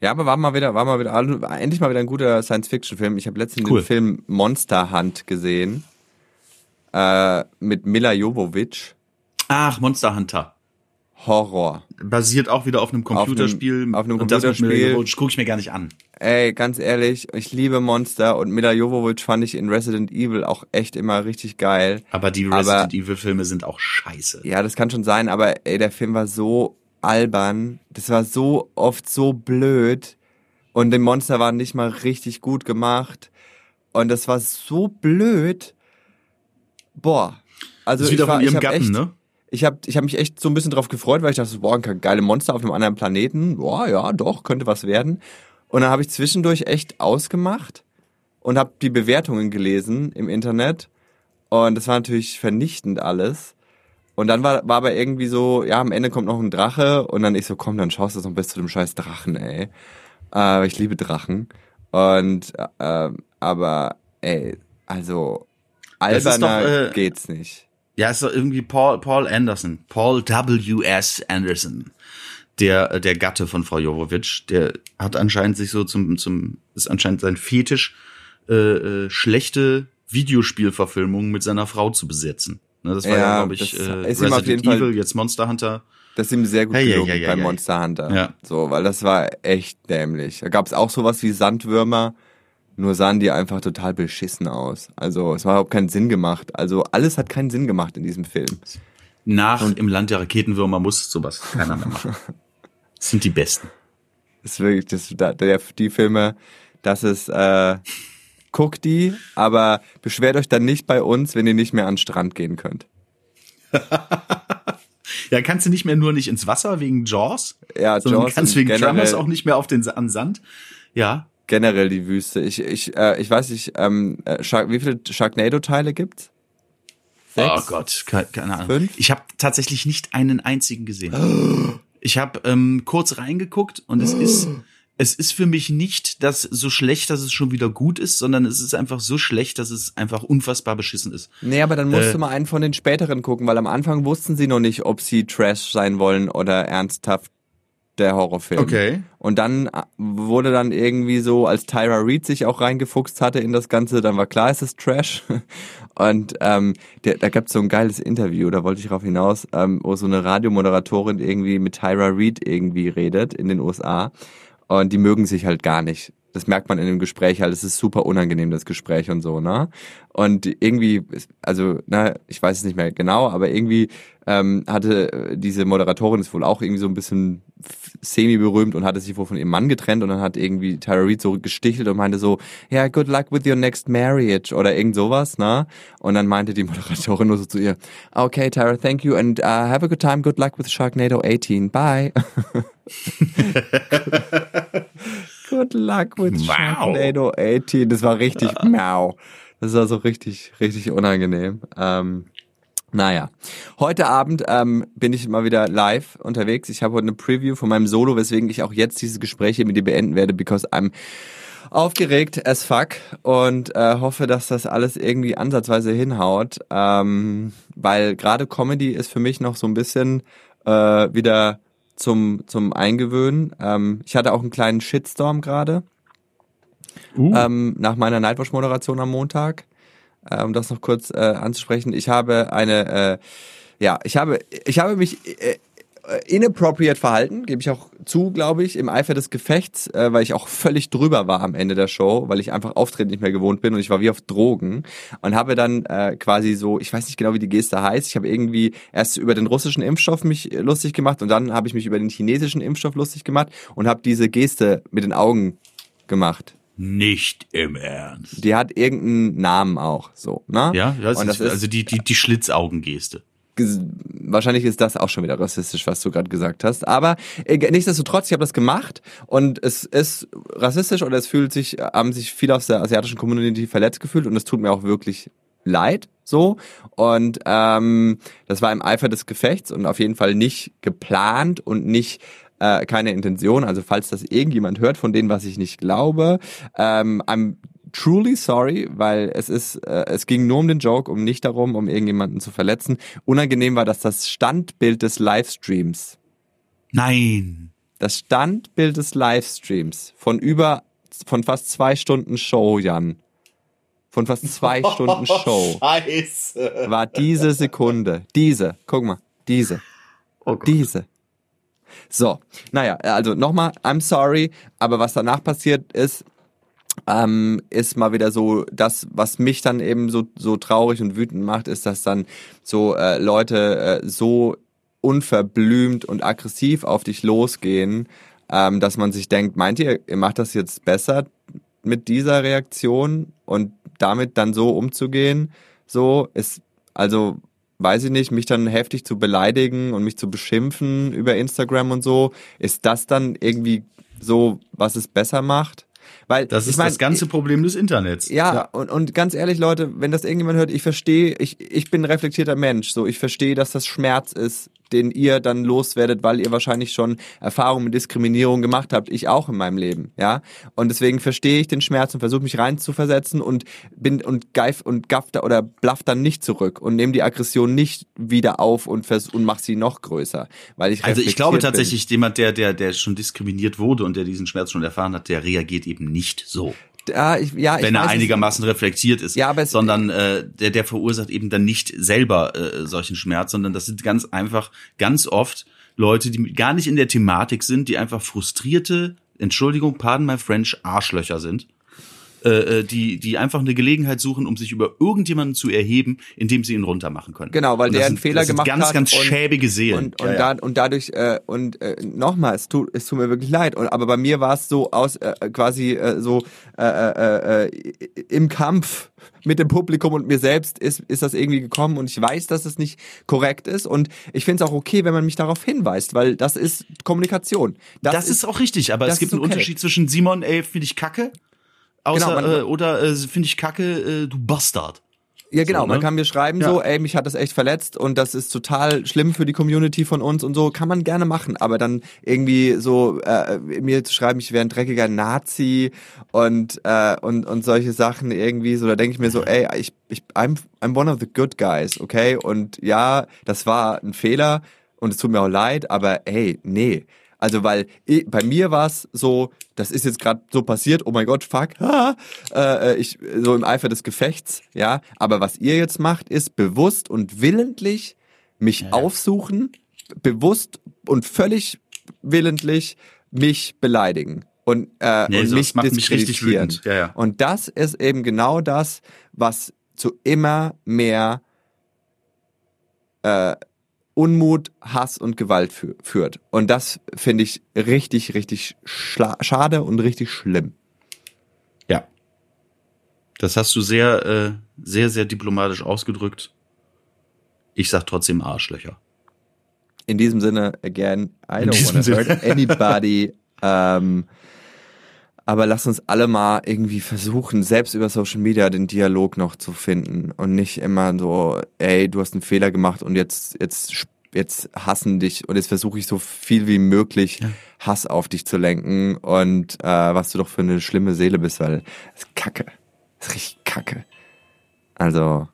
Speaker 1: Ja, aber war mal wieder, war mal wieder, endlich mal wieder ein guter Science-Fiction-Film. Ich habe letztens cool. den Film Monster Hunt gesehen. Äh, mit Mila Jovovich.
Speaker 2: Ach, Monster Hunter.
Speaker 1: Horror.
Speaker 2: Basiert auch wieder auf einem Computerspiel.
Speaker 1: Auf einem, auf einem Computerspiel.
Speaker 2: Gucke ich mir gar nicht an.
Speaker 1: Ey, ganz ehrlich, ich liebe Monster und Mila Jovovich fand ich in Resident Evil auch echt immer richtig geil.
Speaker 2: Aber die Resident Evil Filme sind auch scheiße.
Speaker 1: Ja, das kann schon sein, aber ey, der Film war so albern. Das war so oft so blöd. Und die Monster waren nicht mal richtig gut gemacht. Und das war so blöd. Boah. Also
Speaker 2: das ist wieder
Speaker 1: ich war,
Speaker 2: von ihrem Gatten,
Speaker 1: echt,
Speaker 2: ne?
Speaker 1: Ich habe ich hab mich echt so ein bisschen drauf gefreut, weil ich dachte, boah, ein geile Monster auf einem anderen Planeten. Boah, ja, doch, könnte was werden. Und dann habe ich zwischendurch echt ausgemacht und habe die Bewertungen gelesen im Internet. Und das war natürlich vernichtend alles. Und dann war, war aber irgendwie so, ja, am Ende kommt noch ein Drache. Und dann ich so, komm, dann schaust du noch bis zu dem scheiß Drachen, ey. Äh, ich liebe Drachen. Und, äh, aber, ey, also, alberner
Speaker 2: doch, äh,
Speaker 1: geht's nicht.
Speaker 2: Ja, ist doch irgendwie Paul, Paul Anderson. Paul W.S. Anderson. Der, der Gatte von Frau Jovovic, der hat anscheinend sich so zum, zum, ist anscheinend sein Fetisch, äh, äh, schlechte Videospielverfilmungen mit seiner Frau zu besetzen. Ne, das war ja, ja glaube ich, äh, Resident Evil, Fall, jetzt Monster Hunter.
Speaker 1: Das ist ihm sehr gut hey, gelungen
Speaker 2: hey, hey,
Speaker 1: bei Monster Hunter.
Speaker 2: Ja.
Speaker 1: So, weil das war echt dämlich. Da gab es auch sowas wie Sandwürmer, nur sahen die einfach total beschissen aus. Also es war überhaupt keinen Sinn gemacht. Also alles hat keinen Sinn gemacht in diesem Film.
Speaker 2: Nach Und im Land der Raketenwürmer muss sowas keiner mehr machen. Das sind die besten.
Speaker 1: Das ist wirklich, das, der, die Filme, das ist, äh, guckt die, aber beschwert euch dann nicht bei uns, wenn ihr nicht mehr an den Strand gehen könnt.
Speaker 2: ja, kannst du nicht mehr nur nicht ins Wasser wegen Jaws?
Speaker 1: Ja,
Speaker 2: sondern
Speaker 1: Jaws.
Speaker 2: kannst wegen Tremors auch nicht mehr auf den an Sand. Ja.
Speaker 1: Generell die Wüste. Ich, ich, äh, ich weiß nicht, ähm, äh, Shark, wie viele Sharknado-Teile gibt's?
Speaker 2: Sechs? Oh Gott, keine, keine Ahnung.
Speaker 1: Fünf?
Speaker 2: Ich habe tatsächlich nicht einen einzigen gesehen. Ich habe ähm, kurz reingeguckt und es ist es ist für mich nicht das so schlecht, dass es schon wieder gut ist, sondern es ist einfach so schlecht, dass es einfach unfassbar beschissen ist.
Speaker 1: Nee, aber dann musst äh, du mal einen von den späteren gucken, weil am Anfang wussten sie noch nicht, ob sie Trash sein wollen oder ernsthaft der Horrorfilm.
Speaker 2: Okay.
Speaker 1: Und dann äh, wurde dann irgendwie so, als Tyra Reed sich auch reingefuchst hatte in das Ganze, dann war klar, es ist Trash. Und ähm, der, da gab es so ein geiles Interview, da wollte ich drauf hinaus, ähm, wo so eine Radiomoderatorin irgendwie mit Tyra Reed irgendwie redet in den USA. Und die mögen sich halt gar nicht. Das merkt man in dem Gespräch halt. Es ist super unangenehm, das Gespräch und so, ne? Und irgendwie, also, na, ich weiß es nicht mehr genau, aber irgendwie ähm, hatte diese Moderatorin ist wohl auch irgendwie so ein bisschen semi-berühmt und hatte sich wohl von ihrem Mann getrennt und dann hat irgendwie Tyra Reed so gestichelt und meinte so, ja, yeah, good luck with your next marriage oder irgend sowas, ne? Und dann meinte die Moderatorin nur so zu ihr, okay, Tyra, thank you and uh, have a good time, good luck with Sharknado 18, bye. good luck with wow. Sharknado 18, das war richtig ja. mau. Das war so richtig, richtig unangenehm. Ähm, naja, heute Abend ähm, bin ich mal wieder live unterwegs. Ich habe heute eine Preview von meinem Solo, weswegen ich auch jetzt diese Gespräche mit dir beenden werde, because I'm aufgeregt as fuck und äh, hoffe, dass das alles irgendwie ansatzweise hinhaut, ähm, weil gerade Comedy ist für mich noch so ein bisschen äh, wieder zum zum Eingewöhnen. Ähm, ich hatte auch einen kleinen Shitstorm gerade uh. ähm, nach meiner Nightwatch-Moderation am Montag äh, um das noch kurz äh, anzusprechen. Ich habe eine, äh, ja, ich habe, ich habe mich äh, inappropriate verhalten, gebe ich auch zu, glaube ich, im Eifer des Gefechts, äh, weil ich auch völlig drüber war am Ende der Show, weil ich einfach Auftreten nicht mehr gewohnt bin und ich war wie auf Drogen und habe dann äh, quasi so, ich weiß nicht genau, wie die Geste heißt, ich habe irgendwie erst über den russischen Impfstoff mich lustig gemacht und dann habe ich mich über den chinesischen Impfstoff lustig gemacht und habe diese Geste mit den Augen gemacht.
Speaker 2: Nicht im Ernst.
Speaker 1: Die hat irgendeinen Namen auch, so, ne?
Speaker 2: Ja, das, das ist, also die, die, die Schlitzaugengeste.
Speaker 1: Wahrscheinlich ist das auch schon wieder rassistisch, was du gerade gesagt hast. Aber äh, nichtsdestotrotz, ich habe das gemacht und es ist rassistisch oder es fühlt sich, haben sich viele aus der asiatischen Community verletzt gefühlt und es tut mir auch wirklich leid, so. Und ähm, das war im Eifer des Gefechts und auf jeden Fall nicht geplant und nicht äh, keine Intention. Also falls das irgendjemand hört von denen, was ich nicht glaube, ähm, I'm truly sorry, weil es ist, äh, es ging nur um den Joke, um nicht darum, um irgendjemanden zu verletzen. Unangenehm war, dass das Standbild des Livestreams.
Speaker 2: Nein.
Speaker 1: Das Standbild des Livestreams von über, von fast zwei Stunden Show, Jan. Von fast zwei Stunden Show.
Speaker 2: Scheiße.
Speaker 1: War diese Sekunde. Diese. Guck mal. Diese. Oh Diese. So, naja, also nochmal, I'm sorry, aber was danach passiert ist, ähm, ist mal wieder so das, was mich dann eben so, so traurig und wütend macht, ist, dass dann so äh, Leute äh, so unverblümt und aggressiv auf dich losgehen, ähm, dass man sich denkt, meint ihr, ihr macht das jetzt besser mit dieser Reaktion und damit dann so umzugehen? So ist, also weiß ich nicht, mich dann heftig zu beleidigen und mich zu beschimpfen über Instagram und so, ist das dann irgendwie so, was es besser macht?
Speaker 2: Weil das ist mein, das ganze Problem des Internets.
Speaker 1: Ja, ja, Und, und ganz ehrlich, Leute, wenn das irgendjemand hört, ich verstehe, ich, ich bin ein reflektierter Mensch, so ich verstehe, dass das Schmerz ist, den ihr dann loswerdet, weil ihr wahrscheinlich schon Erfahrungen mit Diskriminierung gemacht habt. Ich auch in meinem Leben, ja. Und deswegen verstehe ich den Schmerz und versuche mich reinzuversetzen und bin und geif und gaff da oder blaff dann nicht zurück und nehme die Aggression nicht wieder auf und vers und mach sie noch größer, weil ich
Speaker 2: also ich glaube tatsächlich bin. jemand, der der der schon diskriminiert wurde und der diesen Schmerz schon erfahren hat, der reagiert eben nicht so
Speaker 1: ja, ich, ja,
Speaker 2: wenn er einigermaßen reflektiert ist, ja, aber es, sondern äh, der, der verursacht eben dann nicht selber äh, solchen Schmerz, sondern das sind ganz einfach, ganz oft Leute, die gar nicht in der Thematik sind, die einfach frustrierte, Entschuldigung, pardon my French, Arschlöcher sind äh, äh, die, die einfach eine Gelegenheit suchen, um sich über irgendjemanden zu erheben, indem sie ihn runtermachen können.
Speaker 1: Genau, weil der einen Fehler das gemacht
Speaker 2: ganz,
Speaker 1: hat.
Speaker 2: Ganz, ganz schäbige
Speaker 1: Seelen. Und, und, ja, ja. Da, und dadurch, äh, und äh, nochmal, es tut, es tut mir wirklich leid. Und, aber bei mir war es so aus, äh, quasi äh, so äh, äh, äh, im Kampf mit dem Publikum und mir selbst ist, ist das irgendwie gekommen und ich weiß, dass es nicht korrekt ist und ich finde es auch okay, wenn man mich darauf hinweist, weil das ist Kommunikation.
Speaker 2: Das, das ist, ist, auch richtig, aber es gibt einen okay. Unterschied zwischen Simon, ey, finde ich kacke Außer, genau, äh, oder äh, finde ich kacke, äh, du Bastard.
Speaker 1: Ja, genau. So, ne? Man kann mir schreiben ja. so, ey, mich hat das echt verletzt und das ist total schlimm für die Community von uns und so. Kann man gerne machen, aber dann irgendwie so äh, mir zu schreiben, ich wäre ein dreckiger Nazi und äh, und und solche Sachen irgendwie so, da denke ich mir so, ey, ich ich I'm I'm one of the good guys, okay? Und ja, das war ein Fehler und es tut mir auch leid, aber ey, nee. Also weil ich, bei mir war es so, das ist jetzt gerade so passiert, oh mein Gott, fuck, ha, äh, ich so im Eifer des Gefechts, ja. Aber was ihr jetzt macht, ist bewusst und willentlich mich ja. aufsuchen, bewusst und völlig willentlich mich beleidigen und, äh, nee, und mich diskreditieren. Mich ja, ja. Und das ist eben genau das, was zu immer mehr äh, Unmut, Hass und Gewalt fü führt. Und das finde ich richtig, richtig schade und richtig schlimm.
Speaker 2: Ja. Das hast du sehr, äh, sehr, sehr diplomatisch ausgedrückt. Ich sag trotzdem Arschlöcher.
Speaker 1: In diesem Sinne, again, I don't want to hurt anybody. ähm, aber lass uns alle mal irgendwie versuchen, selbst über Social Media den Dialog noch zu finden und nicht immer so, ey, du hast einen Fehler gemacht und jetzt, jetzt, jetzt hassen dich und jetzt versuche ich so viel wie möglich ja. Hass auf dich zu lenken und äh, was du doch für eine schlimme Seele bist, weil das ist Kacke. Das ist richtig Kacke. Also,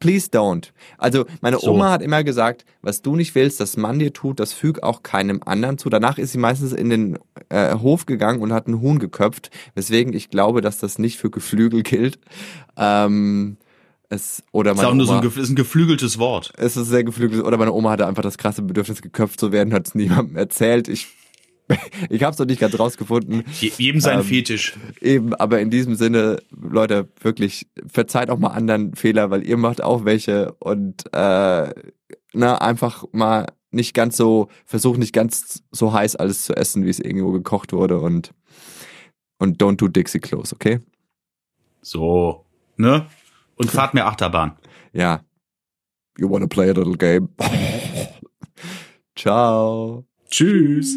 Speaker 1: Please don't. Also meine so. Oma hat immer gesagt, was du nicht willst, dass man dir tut, das füg auch keinem anderen zu. Danach ist sie meistens in den äh, Hof gegangen und hat einen Huhn geköpft, weswegen ich glaube, dass das nicht für Geflügel gilt. Ähm, es, oder meine ist auch
Speaker 2: nur Oma, so ein, ist ein geflügeltes Wort.
Speaker 1: Es ist sehr geflügelt. Oder meine Oma hatte einfach das krasse Bedürfnis, geköpft zu werden, hat es niemandem erzählt. Ich ich habe es noch nicht ganz rausgefunden.
Speaker 2: Jedem sein ähm, Fetisch.
Speaker 1: Eben, aber in diesem Sinne, Leute, wirklich, verzeiht auch mal anderen Fehler, weil ihr macht auch welche und äh, na, einfach mal nicht ganz so, versucht nicht ganz so heiß alles zu essen, wie es irgendwo gekocht wurde und und don't do Dixie Close, okay?
Speaker 2: So, ne? Und fahrt mehr Achterbahn.
Speaker 1: Ja. You wanna play a little game? Ciao.
Speaker 2: Tschüss.